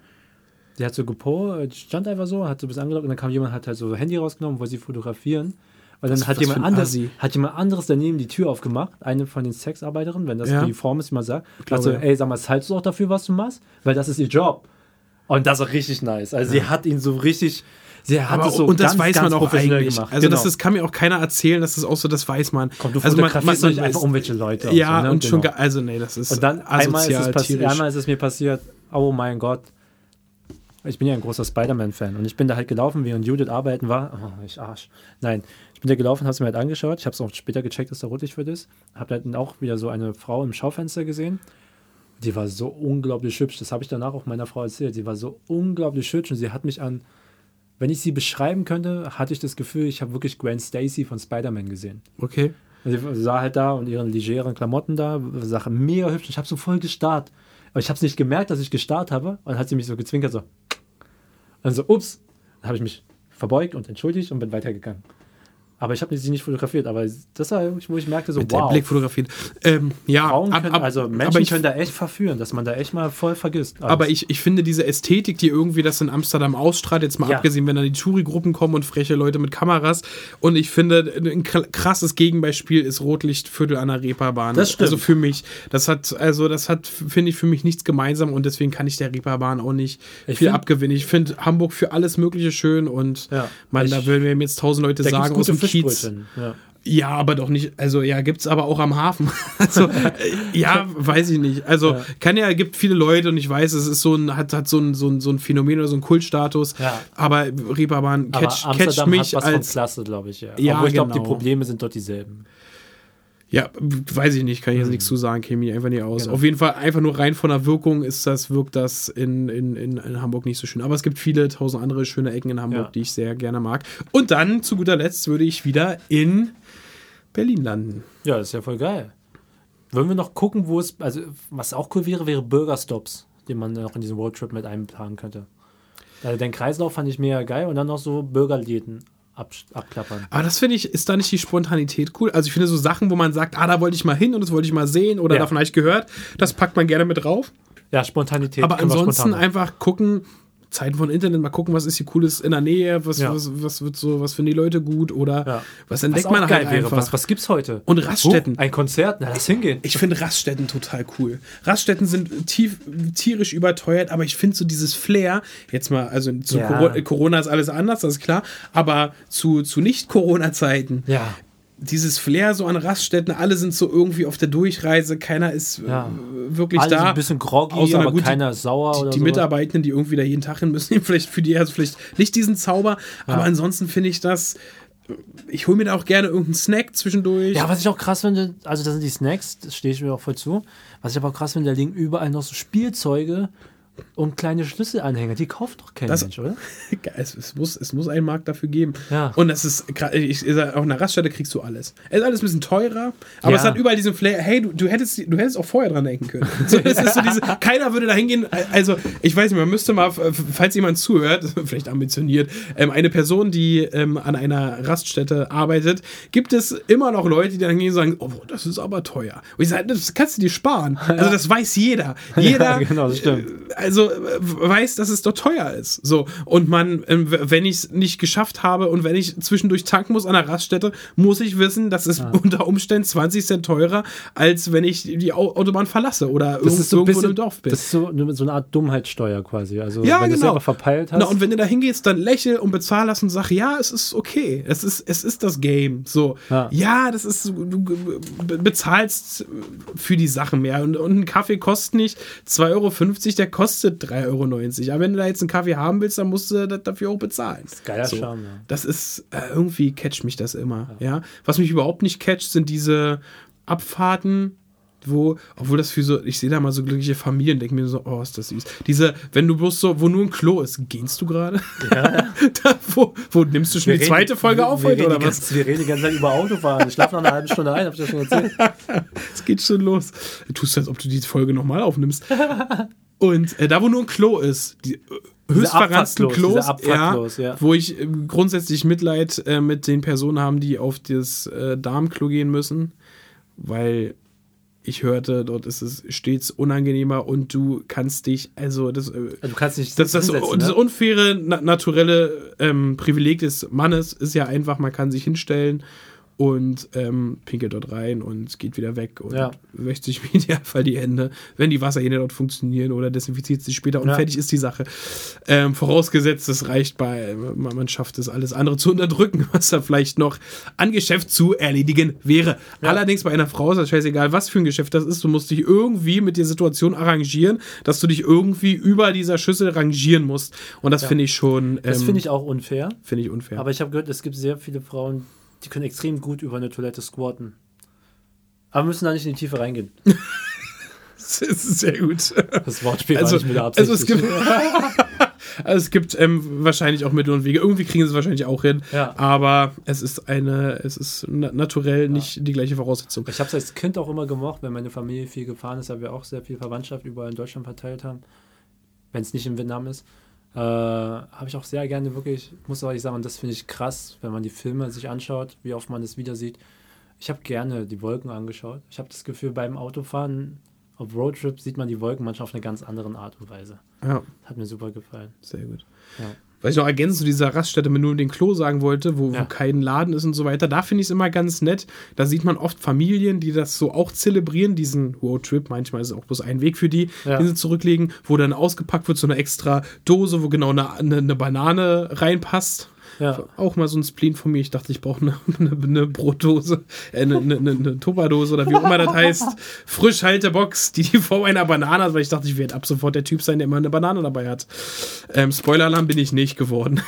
die hat so gepo, die stand einfach so, hat so bisschen angelockt und dann kam jemand, hat halt so Handy rausgenommen, wollte sie fotografieren. Und dann Was- hat was jemand, anderes, hat jemand anderes daneben die Tür aufgemacht, eine von den Sexarbeiterinnen, wenn das Ja. die Form ist, wie man sagt. glaube, Sagt so, ja. ey, sag mal, zahlst du auch dafür, was du machst? Weil das ist ihr Job. Und das ist richtig nice. Also sie hat ihn so richtig, sie hat Aber, es so und das ganz, weiß ganz man auch eigentlich. gemacht. Also Genau. das ist, kann mir auch keiner erzählen, dass das auch so, das weiß man. Komm, du also man, man, doch nicht einfach irgendwelche Leute. Ja, aus, ne? und schon, Genau. ge- also nee, das ist Und dann einmal ist, es asozial, einmal ist es mir passiert, oh mein Gott. Ich bin ja ein großer Spider-Man-Fan und ich bin da halt gelaufen, während Judith arbeiten war. Oh, ich Arsch. Nein, ich bin da gelaufen, habe es mir halt angeschaut. Ich habe es auch später gecheckt, dass da Rotlichtfurt ist. Habe dann auch wieder so eine Frau im Schaufenster gesehen. Die war so unglaublich hübsch. Das habe ich danach auch meiner Frau erzählt. Sie war so unglaublich hübsch und sie hat mich an, wenn ich sie beschreiben könnte, hatte ich das Gefühl, ich habe wirklich Gwen Stacy von Spider-Man gesehen. Okay. Also sie sah halt da und ihren legeren Klamotten da, Sache mega hübsch. Ich habe so voll gestarrt. Aber ich habe es nicht gemerkt, dass ich gestarrt habe. Und dann hat sie mich so gezwinkert, so. Und so, ups. Habe ich mich verbeugt und entschuldigt und bin weitergegangen. Aber ich habe sie nicht fotografiert. Aber das war wo ich merkte, so, Mit wow. Blick fotografiert. Ähm, ja, Frauen ab- können, ab- also Menschen aber ich, können da echt verführen, dass man da echt mal voll vergisst. alles. aber ich, ich finde diese Ästhetik, die irgendwie das in Amsterdam ausstrahlt, jetzt mal Ja. abgesehen, wenn da die Touri-Gruppen kommen und freche Leute mit Kameras. Und ich finde, ein kr- krasses Gegenbeispiel ist Rotlichtviertel an der Reeperbahn. Das stimmt. Also für mich. Das hat, also das hat, finde ich, für mich nichts gemeinsam und deswegen kann ich der Reeperbahn auch nicht Ich viel find- abgewinnen. Ich finde Hamburg für alles Mögliche schön und Ja. man, Ich- da würden mir jetzt tausend Leute sagen aus dem Kiez. Ja. Ja, aber doch nicht, also ja, gibt's aber auch am Hafen. <laughs> Also, äh, ja, weiß ich nicht. Also, Ja. kann ja, gibt viele Leute und ich weiß, es ist so ein, hat, hat so ein, so ein, so ein Phänomen oder so ein Kultstatus. Ja. Aber Reeperbahn catcht, catcht mich hat was als, von Klasse, glaube ich. Ja, Ja, Obwohl ich glaube, die genau. Probleme sind dort dieselben. Ja, weiß ich nicht, kann ich jetzt nichts zu sagen, käme ich einfach nicht aus. Genau. Auf jeden Fall, einfach nur rein von der Wirkung ist das, wirkt das in, in, in, in Hamburg nicht so schön. Aber es gibt viele tausend andere schöne Ecken in Hamburg, Ja. die ich sehr gerne mag. Und dann, zu guter Letzt, würde ich wieder in Berlin landen. Ja, das ist ja voll geil. Wollen wir noch gucken, wo es, also was auch cool wäre, wäre Burgerstops, den man noch in diesen Roadtrip mit einplanen könnte. Also den Kreislauf fand ich mega geil und dann noch so Burgerläden ab, abklappern. Aber das finde ich, ist da nicht die Spontanität cool? Also ich finde so Sachen, wo man sagt, ah, da wollte ich mal hin und das wollte ich mal sehen oder Ja. davon habe ich gehört, das packt man gerne mit drauf. Ja, Spontanität. Aber ansonsten einfach gucken, Zeiten von Internet, mal gucken, was ist hier Cooles in der Nähe, was, Ja. was, was wird so, was finden die Leute gut oder Ja. was entdeckt was man geil halt wäre. einfach. Was, was gibt's heute? Und Raststätten. Oh, ein Konzert, na, lass hingehen. Ich finde Raststätten total cool. Raststätten sind tief, tierisch überteuert, aber ich finde so dieses Flair, jetzt mal, also zu Ja. Coro- Corona ist alles anders, das ist klar, aber zu, zu Nicht-Corona-Zeiten, Ja. Dieses Flair so an Raststätten, alle sind so irgendwie auf der Durchreise, keiner ist äh, Ja. wirklich Alle da. sind ein bisschen groggy, Außer, aber gut, keiner ist sauer die, oder die. Mitarbeitenden, die irgendwie da jeden Tag hin müssen, <laughs> vielleicht für die also vielleicht nicht diesen Zauber, aber ansonsten finde ich das, ich hole mir da auch gerne irgendeinen Snack zwischendurch. Ja, was ich auch krass finde, also das sind die Snacks, das stehe ich mir auch voll zu. Was ich aber auch krass finde, da liegen überall noch so Spielzeuge und kleine Schlüsselanhänger. Die kauft doch kein Das- Mensch, oder? <laughs> Es, es, muss, es muss einen Markt dafür geben. Ja. Und das ist, ich, ich auf einer Raststätte kriegst du alles. Es ist alles ein bisschen teurer, aber Ja. es hat überall diesen Flair, hey, du, du, hättest, du hättest auch vorher dran denken können. So, <laughs> so diese, keiner würde da hingehen, also ich weiß nicht, man müsste mal, falls jemand zuhört, <laughs> vielleicht ambitioniert, ähm, eine Person, die ähm, an einer Raststätte arbeitet, gibt es immer noch Leute, die dann hingehen und sagen, oh, das ist aber teuer. Und ich sage, das kannst du dir sparen. Also das weiß jeder. Jeder, Ja, genau, das stimmt. Also äh, weiß, dass es dort teuer ist. So und man, ähm, wenn ich es nicht geschafft habe und wenn ich zwischendurch tanken muss an der Raststätte, muss ich wissen, dass es unter Umständen 20 Cent teurer, als wenn ich die Au Autobahn verlasse oder Das irgendwo, ist so irgendwo bisschen, im Dorf bin. das ist so, eine- so eine Art Dummheitssteuer quasi. Also Ja, wenn du genau. selber verpeilt hast. Na, und wenn du da hingehst, dann lächel und bezahl das und sag, ja, es ist okay. Es ist, es ist das Game. So, ja, Ja. das ist, du be- bezahlst für die Sachen mehr. Und, und ein Kaffee kostet nicht 2,50 Euro, der kostet kostet 3,90 Euro. Aber wenn du da jetzt einen Kaffee haben willst, dann musst du dafür auch bezahlen. Das ist geiler Charme, ja. Das ist, äh, irgendwie catcht mich das immer, ja. Was mich überhaupt nicht catcht, sind diese Abfahrten, wo, obwohl das für so, ich sehe da mal so glückliche Familien, denke mir so, oh, ist das süß. Diese, wenn du bloß so, wo nur ein Klo ist, gehst du gerade? Ja. <laughs> da, wo, wo nimmst du schon Wir die reden- zweite Folge wir, auf wir heute reden oder was? Wir reden die ganze Zeit über Autofahren. Ich schlafe noch eine halbe Stunde ein, hab ich das schon erzählt. <laughs> Es geht schon los. Du tust, als ob du die Folge nochmal aufnimmst. <laughs> Und äh, da, wo nur ein Klo ist, die äh, höchstverransten Abfuckklos, Klos, diese Abfuckklos, ja. wo ich äh, grundsätzlich Mitleid äh, mit den Personen haben, die auf das äh, Darmklo gehen müssen, weil ich hörte, dort ist es stets unangenehmer und du kannst dich, also das, Also du kannst nicht das, das, hinsetzen, das ne? unfaire, na, naturelle ähm, Privileg des Mannes ist ja einfach, man kann sich hinstellen und ähm, pinkelt dort rein und geht wieder weg und Ja. wäscht sich <laughs> im Idealfall die Hände, wenn die Wasserhähne dort funktionieren oder desinfiziert sie später und Ja. fertig ist die Sache. Ähm, vorausgesetzt, es reicht bei, man, schafft es alles andere zu unterdrücken, <laughs> was da vielleicht noch an Geschäft zu erledigen wäre. Allerdings bei einer Frau ist das scheißegal, was für ein Geschäft das ist. Du musst dich irgendwie mit der Situation arrangieren, dass du dich irgendwie über dieser Schüssel rangieren musst. Und das finde ich schon. Das ähm, finde ich auch unfair. finde ich unfair. Aber ich habe gehört, es gibt sehr viele Frauen, die können extrem gut über eine Toilette squatten. Aber müssen da nicht in die Tiefe reingehen. <laughs> das ist sehr gut. Das Wortspiel Also, war nicht mit der also es Absicht. gibt, <laughs> also es gibt ähm, wahrscheinlich auch Mittel und Wege. Irgendwie kriegen sie es wahrscheinlich auch hin. Ja. Aber es ist eine, es ist na naturell nicht die gleiche Voraussetzung. Ich habe es als Kind auch immer gemocht, wenn meine Familie viel gefahren ist, weil wir auch sehr viel Verwandtschaft überall in Deutschland verteilt haben. Wenn es nicht in Vietnam ist. Äh, habe ich auch sehr gerne wirklich, muss aber ich sagen, und das finde ich krass, wenn man die Filme sich anschaut, wie oft man das wieder sieht. Ich habe gerne die Wolken angeschaut. Ich habe das Gefühl, beim Autofahren auf Roadtrip sieht man die Wolken manchmal auf eine ganz andere Art und Weise. Ja, Hat mir super gefallen. sehr gut. Ja. Was ich noch ergänzen zu dieser Raststätte, wenn nur den Klo sagen wollte, wo, Ja. wo kein Laden ist und so weiter, da finde ich es immer ganz nett. Da sieht man oft Familien, die das so auch zelebrieren, diesen Roadtrip. Manchmal ist es auch bloß ein Weg für die, Ja. den sie zurücklegen, wo dann ausgepackt wird, so eine extra Dose, wo genau eine, eine, eine Banane reinpasst. Ja. Auch mal so ein Spleen von mir. Ich dachte, ich brauche eine, eine, eine Brotdose, äh, eine, eine, eine, Tupperdose oder wie auch immer das heißt. Frischhaltebox, die die Form einer Banane hat, weil ich dachte, ich werde ab sofort der Typ sein, der immer eine Banane dabei hat. Ähm, Spoiler-Alarm bin ich nicht geworden.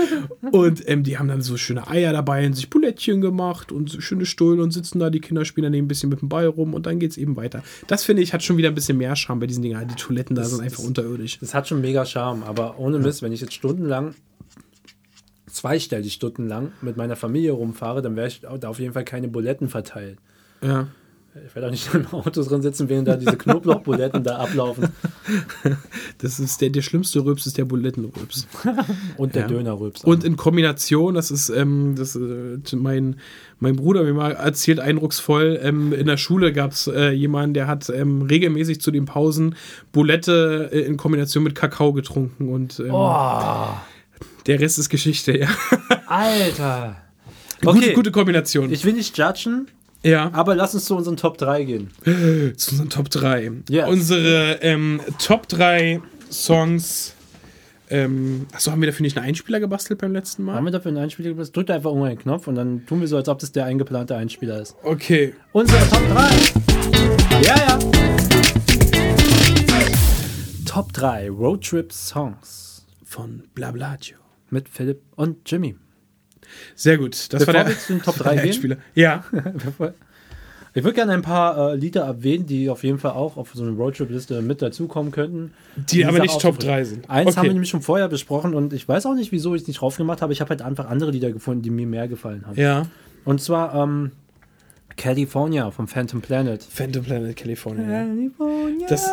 <laughs> und ähm, die haben dann so schöne Eier dabei und sich Bulettchen gemacht und so schöne Stullen und sitzen da, die Kinder spielen daneben ein bisschen mit dem Ball rum und dann geht es eben weiter. Das finde ich, hat schon wieder ein bisschen mehr Charme bei diesen Dingen. Die Toiletten da sind einfach unterirdisch. Das hat schon mega Charme, aber ohne Mist, wenn ich jetzt stundenlang, zweistellig stundenlang mit meiner Familie rumfahre, dann werde ich da auf jeden Fall keine Buletten verteilen. Ja. Ich werde auch nicht <laughs> im Auto drin sitzen, während da diese Knoblauchbuletten da ablaufen <laughs> Das ist der, der schlimmste Rübs ist der Bulettenrübs. <laughs> und der Ja. Dönerrübs. Und in Kombination, das ist, ähm, das, äh, mein, mein Bruder mir mal erzählt, eindrucksvoll, ähm, in der Schule gab es äh, jemanden, der hat ähm, regelmäßig zu den Pausen Bulette äh, in Kombination mit Kakao getrunken und oh, der Rest ist Geschichte, ja. Alter. Gute, Okay, gute Kombination. ich will nicht judgen, ja, aber lass uns zu unseren Top 3 gehen. zu unseren Top 3. Yes. Unsere ähm, Top 3 Songs. Ähm, achso, haben wir dafür nicht einen Einspieler gebastelt beim letzten Mal? Haben wir dafür einen Einspieler gemacht? Drück da einfach irgendwo einen Knopf und dann tun wir so, als ob das der eingeplante Einspieler ist. Okay. Unsere Top 3. Ja, ja. Top 3 Roadtrip Songs Von Blablacio. Mit Philipp und Jimmy. Sehr gut. Das Bevor war der wir zu den Top <laughs> der 3 gehen, Einspieler. Ja. <laughs> ich würde gerne ein paar äh, Lieder erwähnen, die auf jeden Fall auch auf so eine Roadtrip-Liste mit dazukommen könnten. Die aber nicht Top aufzufrischen. 3 sind. Eins Okay. haben wir nämlich schon vorher besprochen und ich weiß auch nicht, wieso ich es nicht drauf gemacht habe. Ich habe halt einfach andere Lieder gefunden, die mir mehr gefallen haben. Ja. Und zwar ähm, California vom Phantom Planet. Phantom Planet California. Ja. Das,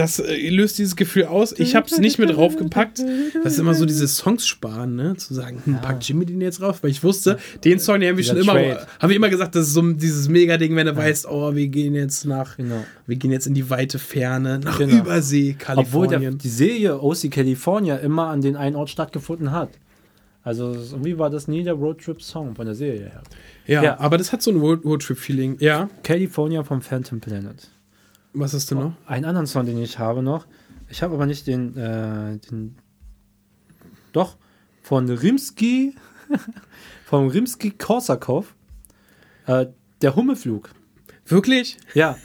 das äh, löst dieses Gefühl aus. Ich habe es nicht mit draufgepackt. Das ist immer so dieses Songs sparen, ne? Zu sagen, hm, pack Jimmy den jetzt drauf. Weil ich wusste, den Song, den haben wir schon immer, Trade. haben wir immer gesagt, das ist so dieses Mega-Ding, wenn du weißt, oh, wir gehen jetzt nach, Genau. wir gehen jetzt in die weite Ferne, nach Genau. Übersee, Obwohl der, Kalifornien. die Serie OC California immer an den einen Ort stattgefunden hat. Also irgendwie war das nie der Roadtrip-Song von der Serie her. ja, ja. aber das hat so ein Road- Roadtrip-Feeling. Ja, California vom Phantom Planet. Was ist denn noch? Einen anderen Song, den ich habe noch. Ich habe aber nicht den, äh, den doch, von Rimsky, <laughs> vom Rimsky Korsakov, äh, der Hummelflug. Wirklich? Ja,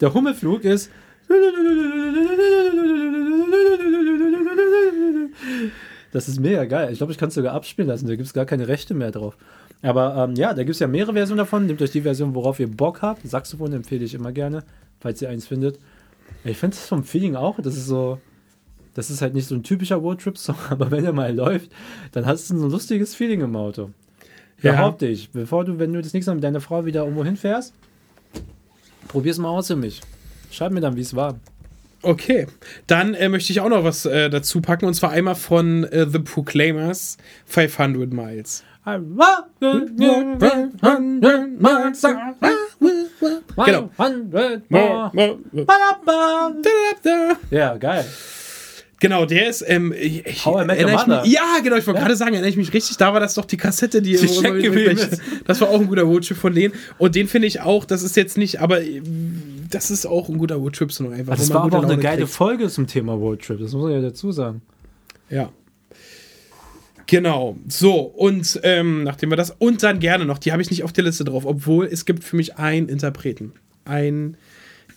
der Hummelflug ist Das ist mega geil. Ich glaube, ich kann es sogar abspielen lassen. Da gibt es gar keine Rechte mehr drauf. Aber ähm, ja, da gibt es ja mehrere Versionen davon. Nehmt euch die Version, worauf ihr Bock habt. Saxophon empfehle ich immer gerne, falls ihr eins findet. Ich finde es vom Feeling auch, das ist so, das ist halt nicht so ein typischer Roadtrip-Song, <laughs> aber wenn er mal läuft, dann hast du so ein lustiges Feeling im Auto. Ja. Behaupte ich. Bevor du, wenn du das nächste Mal mit deiner Frau wieder irgendwo hinfährst, probier's mal aus für mich. Schreib mir dann, wie es war. Okay, dann äh, möchte ich auch noch was äh, dazu packen und zwar einmal von äh, The Proclaimers 500 Miles. Genau. Ja, geil. Genau, der ist. Ähm, ich, ich, How I Met Your Mother. mich, ja, genau, ich wollte gerade sagen, erinnere ich mich richtig. Da war das doch die Kassette, die, Die wo- ist. Das war auch ein guter Roadtrip von denen. Und den finde ich auch, das ist jetzt nicht, aber äh, das ist auch ein guter Roadtrip-Song einfach. Das wo war aber auch eine Laune geile kriegt. Folge zum Thema Roadtrip. Das muss man ja dazu sagen. Ja. Genau. So, und ähm, nachdem wir das. Und dann gerne noch, die habe ich nicht auf der Liste drauf, obwohl es gibt für mich einen Interpreten. Ein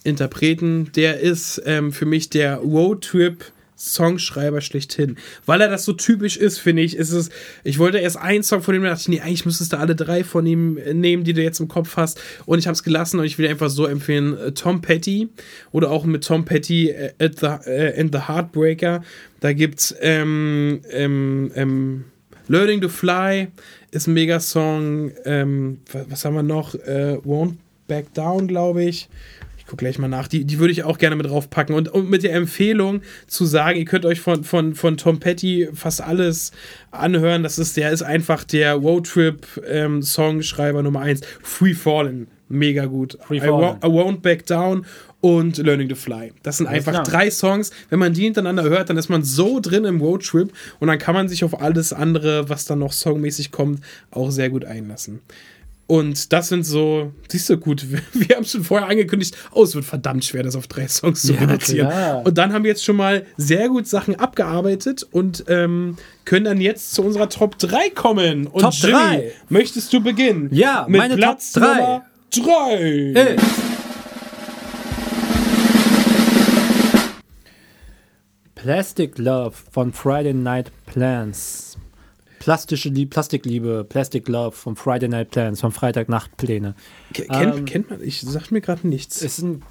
Interpreten, der ist ähm, für mich der Roadtrip. Songschreiber schlechthin. Weil er das so typisch ist, finde ich, ist es. Ich wollte erst einen Song von ihm, da dachte ich, nee, eigentlich müsstest du alle drei von ihm nehmen, die du jetzt im Kopf hast. Und ich habe es gelassen und ich will einfach so empfehlen: äh, Tom Petty oder auch mit Tom Petty äh, at the, äh, in The Heartbreaker. Da gibt's ähm, ähm, ähm, Learning to Fly ist ein Megasong. Ähm, wa- was haben wir noch? Äh, Won't Back Down, glaube ich. Ich gucke gleich mal nach. Die, die würde ich auch gerne mit draufpacken. Und, und mit der Empfehlung zu sagen, ihr könnt euch von, von, von Tom Petty fast alles anhören. Das ist, der ist einfach der Roadtrip-Songschreiber Nummer 1. Free Fallen. Mega gut. Free I, Fallin'. Wo- I Won't Back Down und Learning to Fly. Das sind einfach drei Songs. Wenn man die hintereinander hört, dann ist man so drin im Roadtrip und dann kann man sich auf alles andere, was dann noch songmäßig kommt, auch sehr gut einlassen. Und das sind so, siehst du gut, <laughs> wir, wir haben schon vorher angekündigt, oh, es wird verdammt schwer, das auf drei Songs zu Ja, reduzieren. klar. Und dann haben wir jetzt schon mal sehr gut Sachen abgearbeitet und ähm, können dann jetzt zu unserer Top 3 kommen. Und Top Jimmy, drei. möchtest du beginnen? Ja, mit meine Platz Top drei. Nummer 3. Hey. Plastic Love von Friday Night Plans. Plastische Liebe, Plastikliebe, Plastic Love von Friday Night Plans, von Freitagnachtpläne. Ke- Kennt, Ähm, kennt man, ich sagt mir gerade nichts. ist, ein,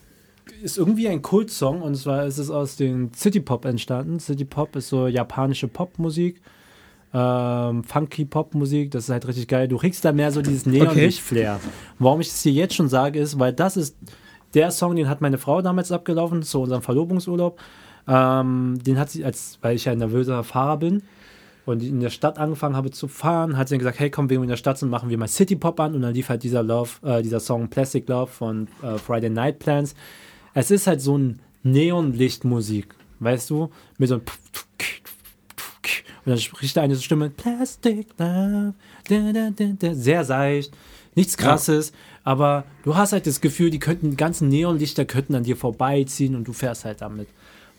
ist irgendwie ein Kultsong und zwar ist es aus dem City Pop entstanden. City Pop ist so japanische Popmusik, ähm, funky Popmusik, das ist halt richtig geil. Du kriegst da mehr so dieses Neonlicht-Flair. Warum ich das hier jetzt schon sage, ist, weil das ist der Song, den hat meine Frau damals abgelaufen zu unserem Verlobungsurlaub. Ähm, den hat sie, als, weil ich ja ein nervöser Fahrer bin und in der Stadt angefangen habe zu fahren, hat sie dann gesagt, hey komm, wir in der Stadt sind, machen wir mal City Pop an. Und dann lief halt dieser Love, äh, dieser Song Plastic Love von äh, Friday Night Plans. Es ist halt so ein Neonlichtmusik, weißt du, mit so einem und dann spricht da eine Stimme Plastic Love, da, da, da, sehr seicht, nichts krasses, aber du hast halt das Gefühl, die könnten die ganzen Neonlichter könnten an dir vorbeiziehen und du fährst halt damit.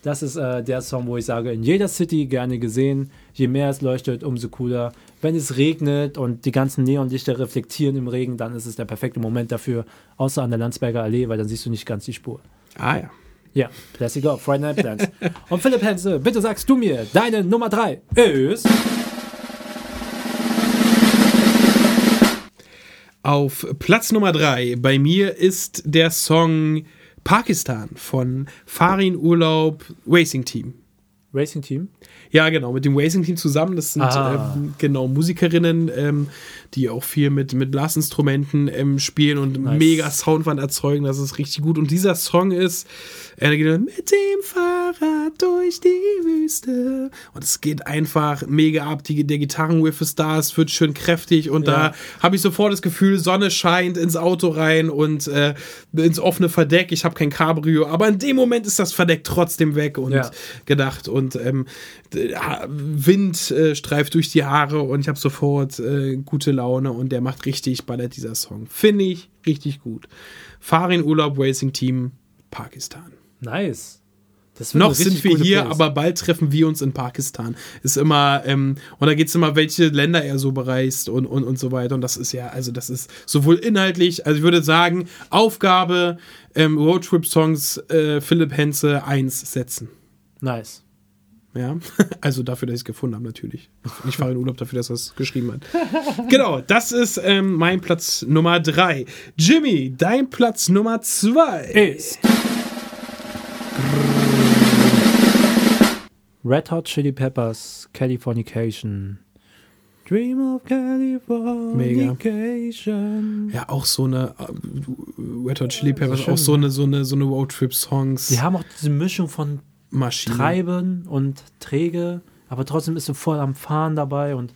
Das ist äh, der Song, wo ich sage, in jeder City gerne gesehen. Je mehr es leuchtet, umso cooler. Wenn es regnet und die ganzen Neonlichter reflektieren im Regen, dann ist es der perfekte Moment dafür, außer an der Landsberger Allee, weil dann siehst du nicht ganz die Spur. Ah ja. Ja, Plastic Love, Friday Night Plans. und Philipp Henze, bitte sagst du mir, deine Nummer 3 ist... Auf Platz Nummer 3 bei mir ist der Song Pakistan von Farin Urlaub Racing Team. Racing Team. Ja, genau, mit dem Racing Team zusammen. Das sind Ah. ähm, genau Musikerinnen, ähm, die auch viel mit, mit Blasinstrumenten ähm, spielen und Nice. mega Soundwand erzeugen. Das ist richtig gut. Und dieser Song ist äh, mit dem Fahrrad durch die Wüste. Und es geht einfach mega ab. Die, der Gitarrenriff ist da, es wird schön kräftig und Ja. da habe ich sofort das Gefühl, Sonne scheint ins Auto rein und äh, ins offene Verdeck. Ich habe kein Cabrio, aber in dem Moment ist das Verdeck trotzdem weg und Ja. gedacht und ähm, d- ha- Wind äh, streift durch die Haare und ich habe sofort äh, gute Laune und der macht richtig ballert dieser Song. Finde ich richtig gut. Farin Urlaub Racing Team Pakistan. Nice. Noch sind wir hier, Playlist. aber bald treffen wir uns in Pakistan. Ist immer, ähm, und da geht es immer, welche Länder er so bereist und, und, und so weiter. Und das ist ja, also das ist sowohl inhaltlich, also ich würde sagen, Aufgabe, ähm, Roadtrip-Songs äh, Philipp Henze 1 setzen. Nice. Ja, <laughs> also dafür, dass ich es gefunden habe, natürlich. Ich fahre in Urlaub dafür, dass er es geschrieben hat. <laughs> genau, das ist ähm, mein Platz Nummer 3. Jimmy, dein Platz Nummer 2. Ist. Red Hot Chili Peppers, Californication. Dream of Californication. Ja, auch so eine äh, Red Hot Chili Peppers, schön, auch so eine, so eine, so eine Roadtrip-Songs. Die haben auch diese Mischung von Maschine. Treiben und Träge, aber trotzdem ist du voll am Fahren dabei und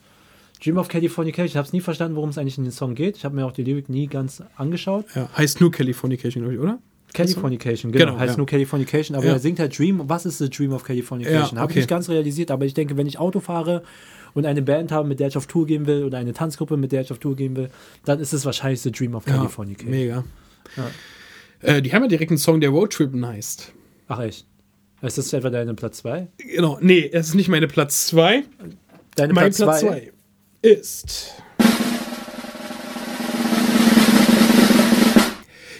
Dream of Californication. Ich habe es nie verstanden, worum es eigentlich in den Song geht. Ich habe mir auch die Lyrik nie ganz angeschaut. Ja, heißt nur Californication, glaube ich, oder? Californication, genau. Genau, heißt ja. nur Californication, aber Ja. er singt halt Dream. Was ist the Dream of Californication? Ja, Habe ich okay. nicht ganz realisiert, aber ich denke, wenn ich Auto fahre und eine Band habe, mit der ich auf Tour gehen will, oder eine Tanzgruppe, mit der ich auf Tour gehen will, dann ist es wahrscheinlich the Dream of Californication. mega. Äh, die haben ja direkt einen Song, der Roadtrippen heißt. Ach echt? Ist das etwa deine Platz 2? Genau, nee, es ist nicht meine Platz 2. Deine Mein Platz Platz 2? 2 ist.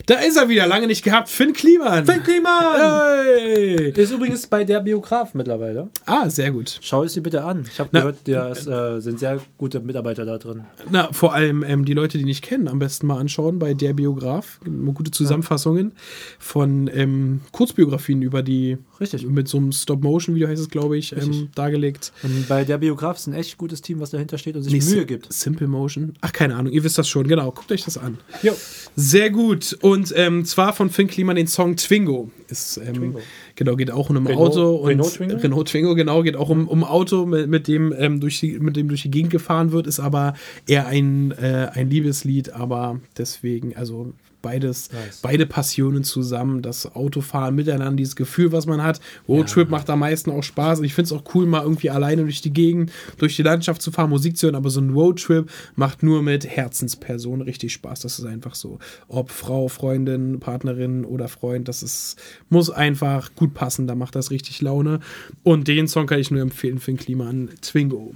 Da ist er wieder, lange nicht gehabt. Finn Kliman. Finn Kliman! Hey. Ist übrigens bei der Biograf mittlerweile. Ah, sehr gut. Schau es dir bitte an. Ich habe gehört, da äh, sind sehr gute Mitarbeiter da drin. Na, vor allem ähm, die Leute, die nicht kennen, am besten mal anschauen bei der Biograf. Gute Zusammenfassungen von ähm, Kurzbiografien über die, Richtig. mit so einem Stop-Motion-Video heißt es, glaube ich, ähm, dargelegt. Und bei der Biograf ist ein echt gutes Team, was dahinter steht und sich Nee, Mühe gibt. Simple Motion. Ach, keine Ahnung, ihr wisst das schon, genau. Guckt euch das an. Jo. Sehr gut. Und ähm, zwar von Finn Kliman den Song Twingo. Ist, ähm, Twingo. Genau, geht auch um ein Renault- Auto. Und Renault Twingo? Renault Twingo, genau, geht auch um, um ein Auto, mit, mit, dem, ähm, durch die, mit dem durch die Gegend gefahren wird, ist aber eher ein, äh, ein Liebeslied, aber deswegen, also beides, Nice. beide Passionen zusammen, das Autofahren miteinander, dieses Gefühl, was man hat. Roadtrip macht am meisten auch Spaß und ich finde es auch cool, mal irgendwie alleine durch die Gegend, durch die Landschaft zu fahren, Musik zu hören, aber so ein Roadtrip macht nur mit Herzenspersonen richtig Spaß. Das ist einfach so. Ob Frau, Freundin, Partnerin oder Freund, das ist, muss einfach gut passen, da macht das richtig Laune. Und den Song kann ich nur empfehlen, Finn Kliman, Twingo.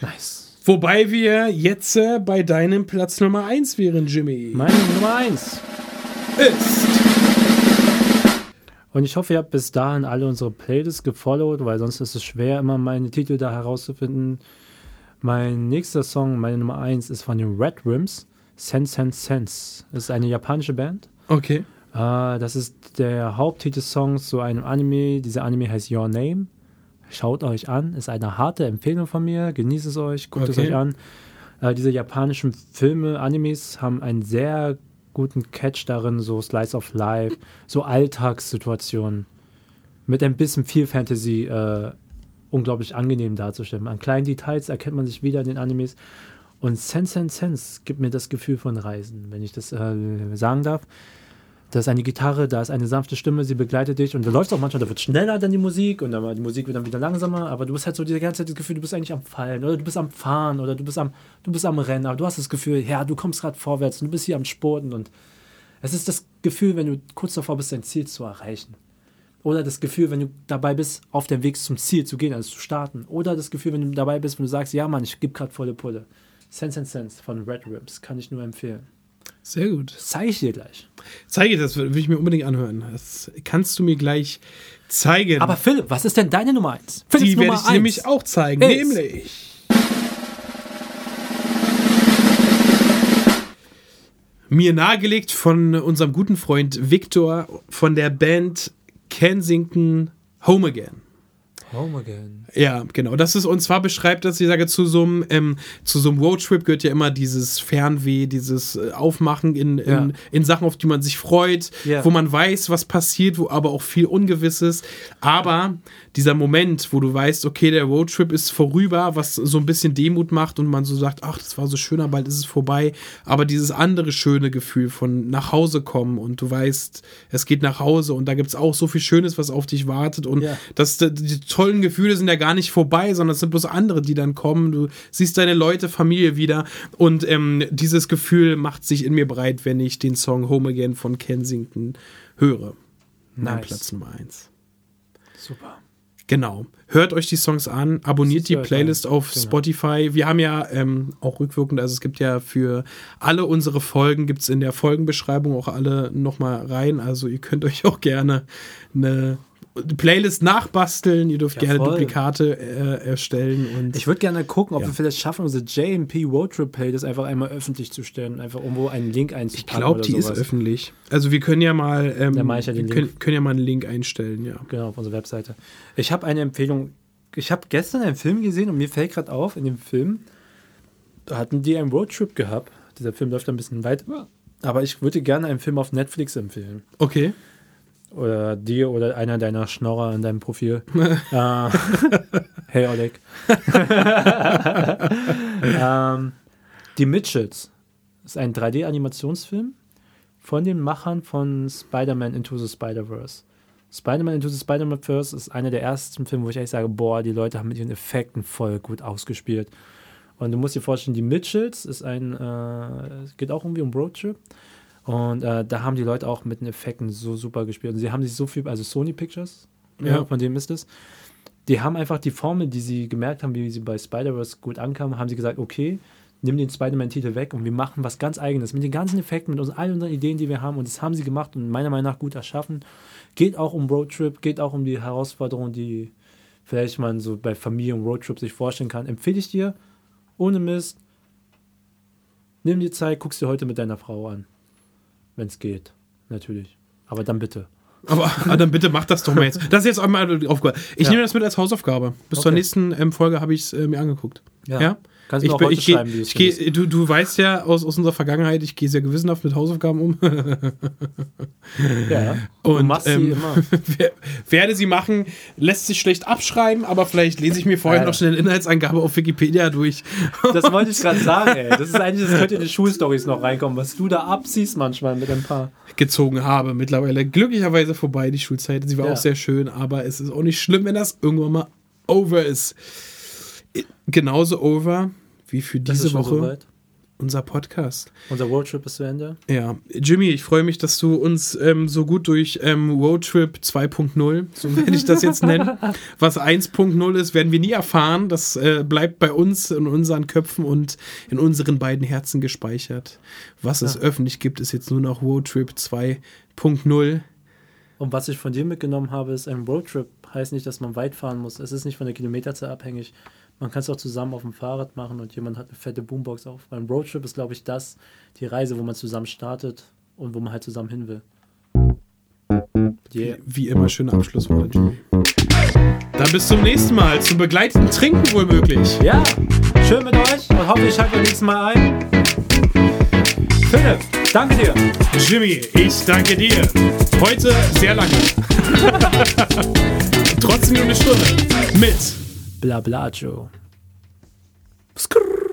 Nice. Wobei wir jetzt äh, bei deinem Platz Nummer 1 wären, Jimmy. Meine Nummer 1. ist. Und ich hoffe, ihr habt bis dahin alle unsere Playlists gefollowt, weil sonst ist es schwer, immer meine Titel da herauszufinden. Mein nächster Song, meine Nummer 1, ist von den Red Rims. Sense Sense Sense. Das ist eine japanische Band. Okay. Äh, das ist der Haupttitelsong zu einem Anime. Dieser Anime heißt Your Name. Schaut euch an. Ist eine harte Empfehlung von mir. Genießt es euch. Guckt es Okay. euch an. Äh, diese japanischen Filme, Animes haben einen sehr guten Catch darin, so Slice of Life, so Alltagssituationen. Mit ein bisschen viel Fantasy äh, unglaublich angenehm darzustellen. An kleinen Details erkennt man sich wieder in den Animes. Und Sense Sense Sense gibt mir das Gefühl von Reisen, wenn ich das äh, sagen darf. Da ist eine Gitarre, da ist eine sanfte Stimme, sie begleitet dich und da läuft auch manchmal, da wird schneller dann die Musik und dann die Musik wird dann wieder langsamer, aber du hast halt so die ganze Zeit das Gefühl, du bist eigentlich am Fallen oder du bist am Fahren oder du bist am, du bist am Rennen, aber du hast das Gefühl, ja, du kommst gerade vorwärts und du bist hier am Sporten und es ist das Gefühl, wenn du kurz davor bist, dein Ziel zu erreichen. Oder das Gefühl, wenn du dabei bist, auf dem Weg zum Ziel zu gehen, also zu starten. Oder das Gefühl, wenn du dabei bist, wenn du sagst, ja Mann, ich gebe gerade volle Pulle. Sense and Sense von Red Rims kann ich nur empfehlen. Sehr gut. Das zeige ich dir gleich. Zeige das, will ich mir unbedingt anhören. Das kannst du mir gleich zeigen. Aber Philipp, was ist denn deine Nummer 1? die werde ich dir nämlich auch zeigen. Ist. Nämlich. Mir nahegelegt von unserem guten Freund Victor von der Band Kensington Home Again. Home again. Ja, genau. Das ist, und zwar beschreibt das, ich sage, zu so einem, ähm, zu so einem Roadtrip gehört ja immer dieses Fernweh, dieses äh, Aufmachen in, in, Ja. in Sachen, auf die man sich freut, Ja. wo man weiß, was passiert, wo aber auch viel Ungewisses. Aber dieser Moment, wo du weißt, okay, der Roadtrip ist vorüber, was so ein bisschen Demut macht und man so sagt, ach, das war so schön, aber bald ist es vorbei. Aber dieses andere schöne Gefühl von nach Hause kommen und du weißt, es geht nach Hause und da gibt es auch so viel Schönes, was auf dich wartet und Ja. das, die tollen Gefühle sind ja gar nicht vorbei, sondern es sind bloß andere, die dann kommen. Du siehst deine Leute, Familie wieder und ähm, dieses Gefühl macht sich in mir breit, wenn ich den Song Home Again von Kensington höre. Nice. Platz Nummer eins. Super. Genau. Hört euch die Songs an, abonniert die Playlist geil. auf Genau. Spotify. Wir haben ja ähm, auch rückwirkend, also es gibt ja für alle unsere Folgen, gibt es in der Folgenbeschreibung auch alle nochmal rein. Also ihr könnt euch auch gerne eine Playlist nachbasteln. Ihr dürft Ja, gerne voll. Duplikate äh, erstellen. Und Ich würde gerne gucken, ob Ja. wir vielleicht schaffen, unsere JMP Roadtrip Playlist einfach einmal öffentlich zu stellen. Einfach irgendwo einen Link ich einzupacken. glaube, oder die sowas. ist öffentlich. Also wir können ja mal, ähm, ich ja können, können ja mal einen Link einstellen, ja. Genau, auf unserer Webseite. Ich habe eine Empfehlung. Ich habe gestern einen Film gesehen und mir fällt gerade auf, in dem Film, hatten die einen Roadtrip gehabt. Dieser Film läuft ein bisschen weit. Aber ich würde gerne einen Film auf Netflix empfehlen. Okay. Oder dir oder einer deiner Schnorrer in deinem Profil. <laughs> äh, <laughs> hey Oleg. <laughs> ähm, die Mitchells ist ein 3D-Animationsfilm von den Machern von Spider-Man Into the Spider-Verse. Spider-Man Into the Spider-Verse ist einer der ersten Filme, wo ich echt sage, boah, die Leute haben mit ihren Effekten voll gut ausgespielt. Und du musst dir vorstellen, die Mitchells ist ein, äh, es geht auch irgendwie um Roadtrip. Und äh, da haben die Leute auch mit den Effekten so super gespielt. Und sie haben sich so viel, also Sony Pictures, ja. Ja. von dem ist es, die haben einfach die Formel, die sie gemerkt haben, wie sie bei Spider-Verse gut ankam, haben sie gesagt, okay, nimm den Spider-Man-Titel weg und wir machen was ganz Eigenes mit den ganzen Effekten, mit unseren, all unseren Ideen, die wir haben. Und das haben sie gemacht und meiner Meinung nach gut erschaffen. Geht auch um Roadtrip, geht auch um die Herausforderungen, die vielleicht man so bei Familie und Roadtrip sich vorstellen kann. Empfehle ich dir, ohne Mist, nimm dir Zeit, guckst dir heute mit deiner Frau an. Wenn es geht, natürlich. Aber dann bitte. Aber <laughs> ah, dann bitte mach das doch mal jetzt. Das ist jetzt einmal die Aufgabe. Ich Ja. nehme das mit als Hausaufgabe. Bis zur Okay. nächsten ähm, Folge habe ich es äh, mir angeguckt. Ja? Kannst du Ich, bin- ich, geh, schreiben, wie du ich geh, du, du weißt ja aus, aus unserer Vergangenheit, ich gehe sehr gewissenhaft mit Hausaufgaben um. <laughs> Ja. du Und, machst sie ähm, immer. <laughs> Wer- Werde sie machen, lässt sich schlecht abschreiben, aber vielleicht lese ich mir vorher Ja. noch schnell eine Inhaltsangabe auf Wikipedia durch. Das wollte ich gerade sagen, <laughs> ey. Das ist eigentlich, das könnte in die Schulstories noch reinkommen, was du da abziehst manchmal mit ein paar. gezogen habe. Mittlerweile glücklicherweise vorbei, die Schulzeit. Sie war Ja. auch sehr schön, aber es ist auch nicht schlimm, wenn das irgendwann mal over ist. Genauso over wie für diese Woche soweit. unser Podcast. Unser Roadtrip ist zu Ende. Ja, Jimmy, ich freue mich, dass du uns ähm, so gut durch ähm, Roadtrip 2.0, so werde ich das jetzt nennen, <laughs> was 1.0 ist, werden wir nie erfahren. Das äh, bleibt bei uns in unseren Köpfen und in unseren beiden Herzen gespeichert. Was es Ja. öffentlich gibt, ist jetzt nur noch Roadtrip 2.0. Und was ich von dir mitgenommen habe, ist ein Roadtrip. Heißt nicht, dass man weit fahren muss. Es ist nicht von der Kilometerzahl abhängig. Man kann es auch zusammen auf dem Fahrrad machen und jemand hat eine fette Boombox auf. Beim Roadtrip ist, glaube ich, das die Reise, wo man zusammen startet und wo man halt zusammen hin will. Yeah. Wie immer, schöne Abschlussworte, Jimmy. Dann bis zum nächsten Mal, zum begleiteten Trinken wohl möglich. Ja, schön mit euch und hoffe, ich schalte beim nächsten Mal ein. Philipp, danke dir. Jimmy, ich danke dir. Heute sehr lange. <laughs> Trotzdem nur eine Stunde. Mit Bla bla. Skrrr.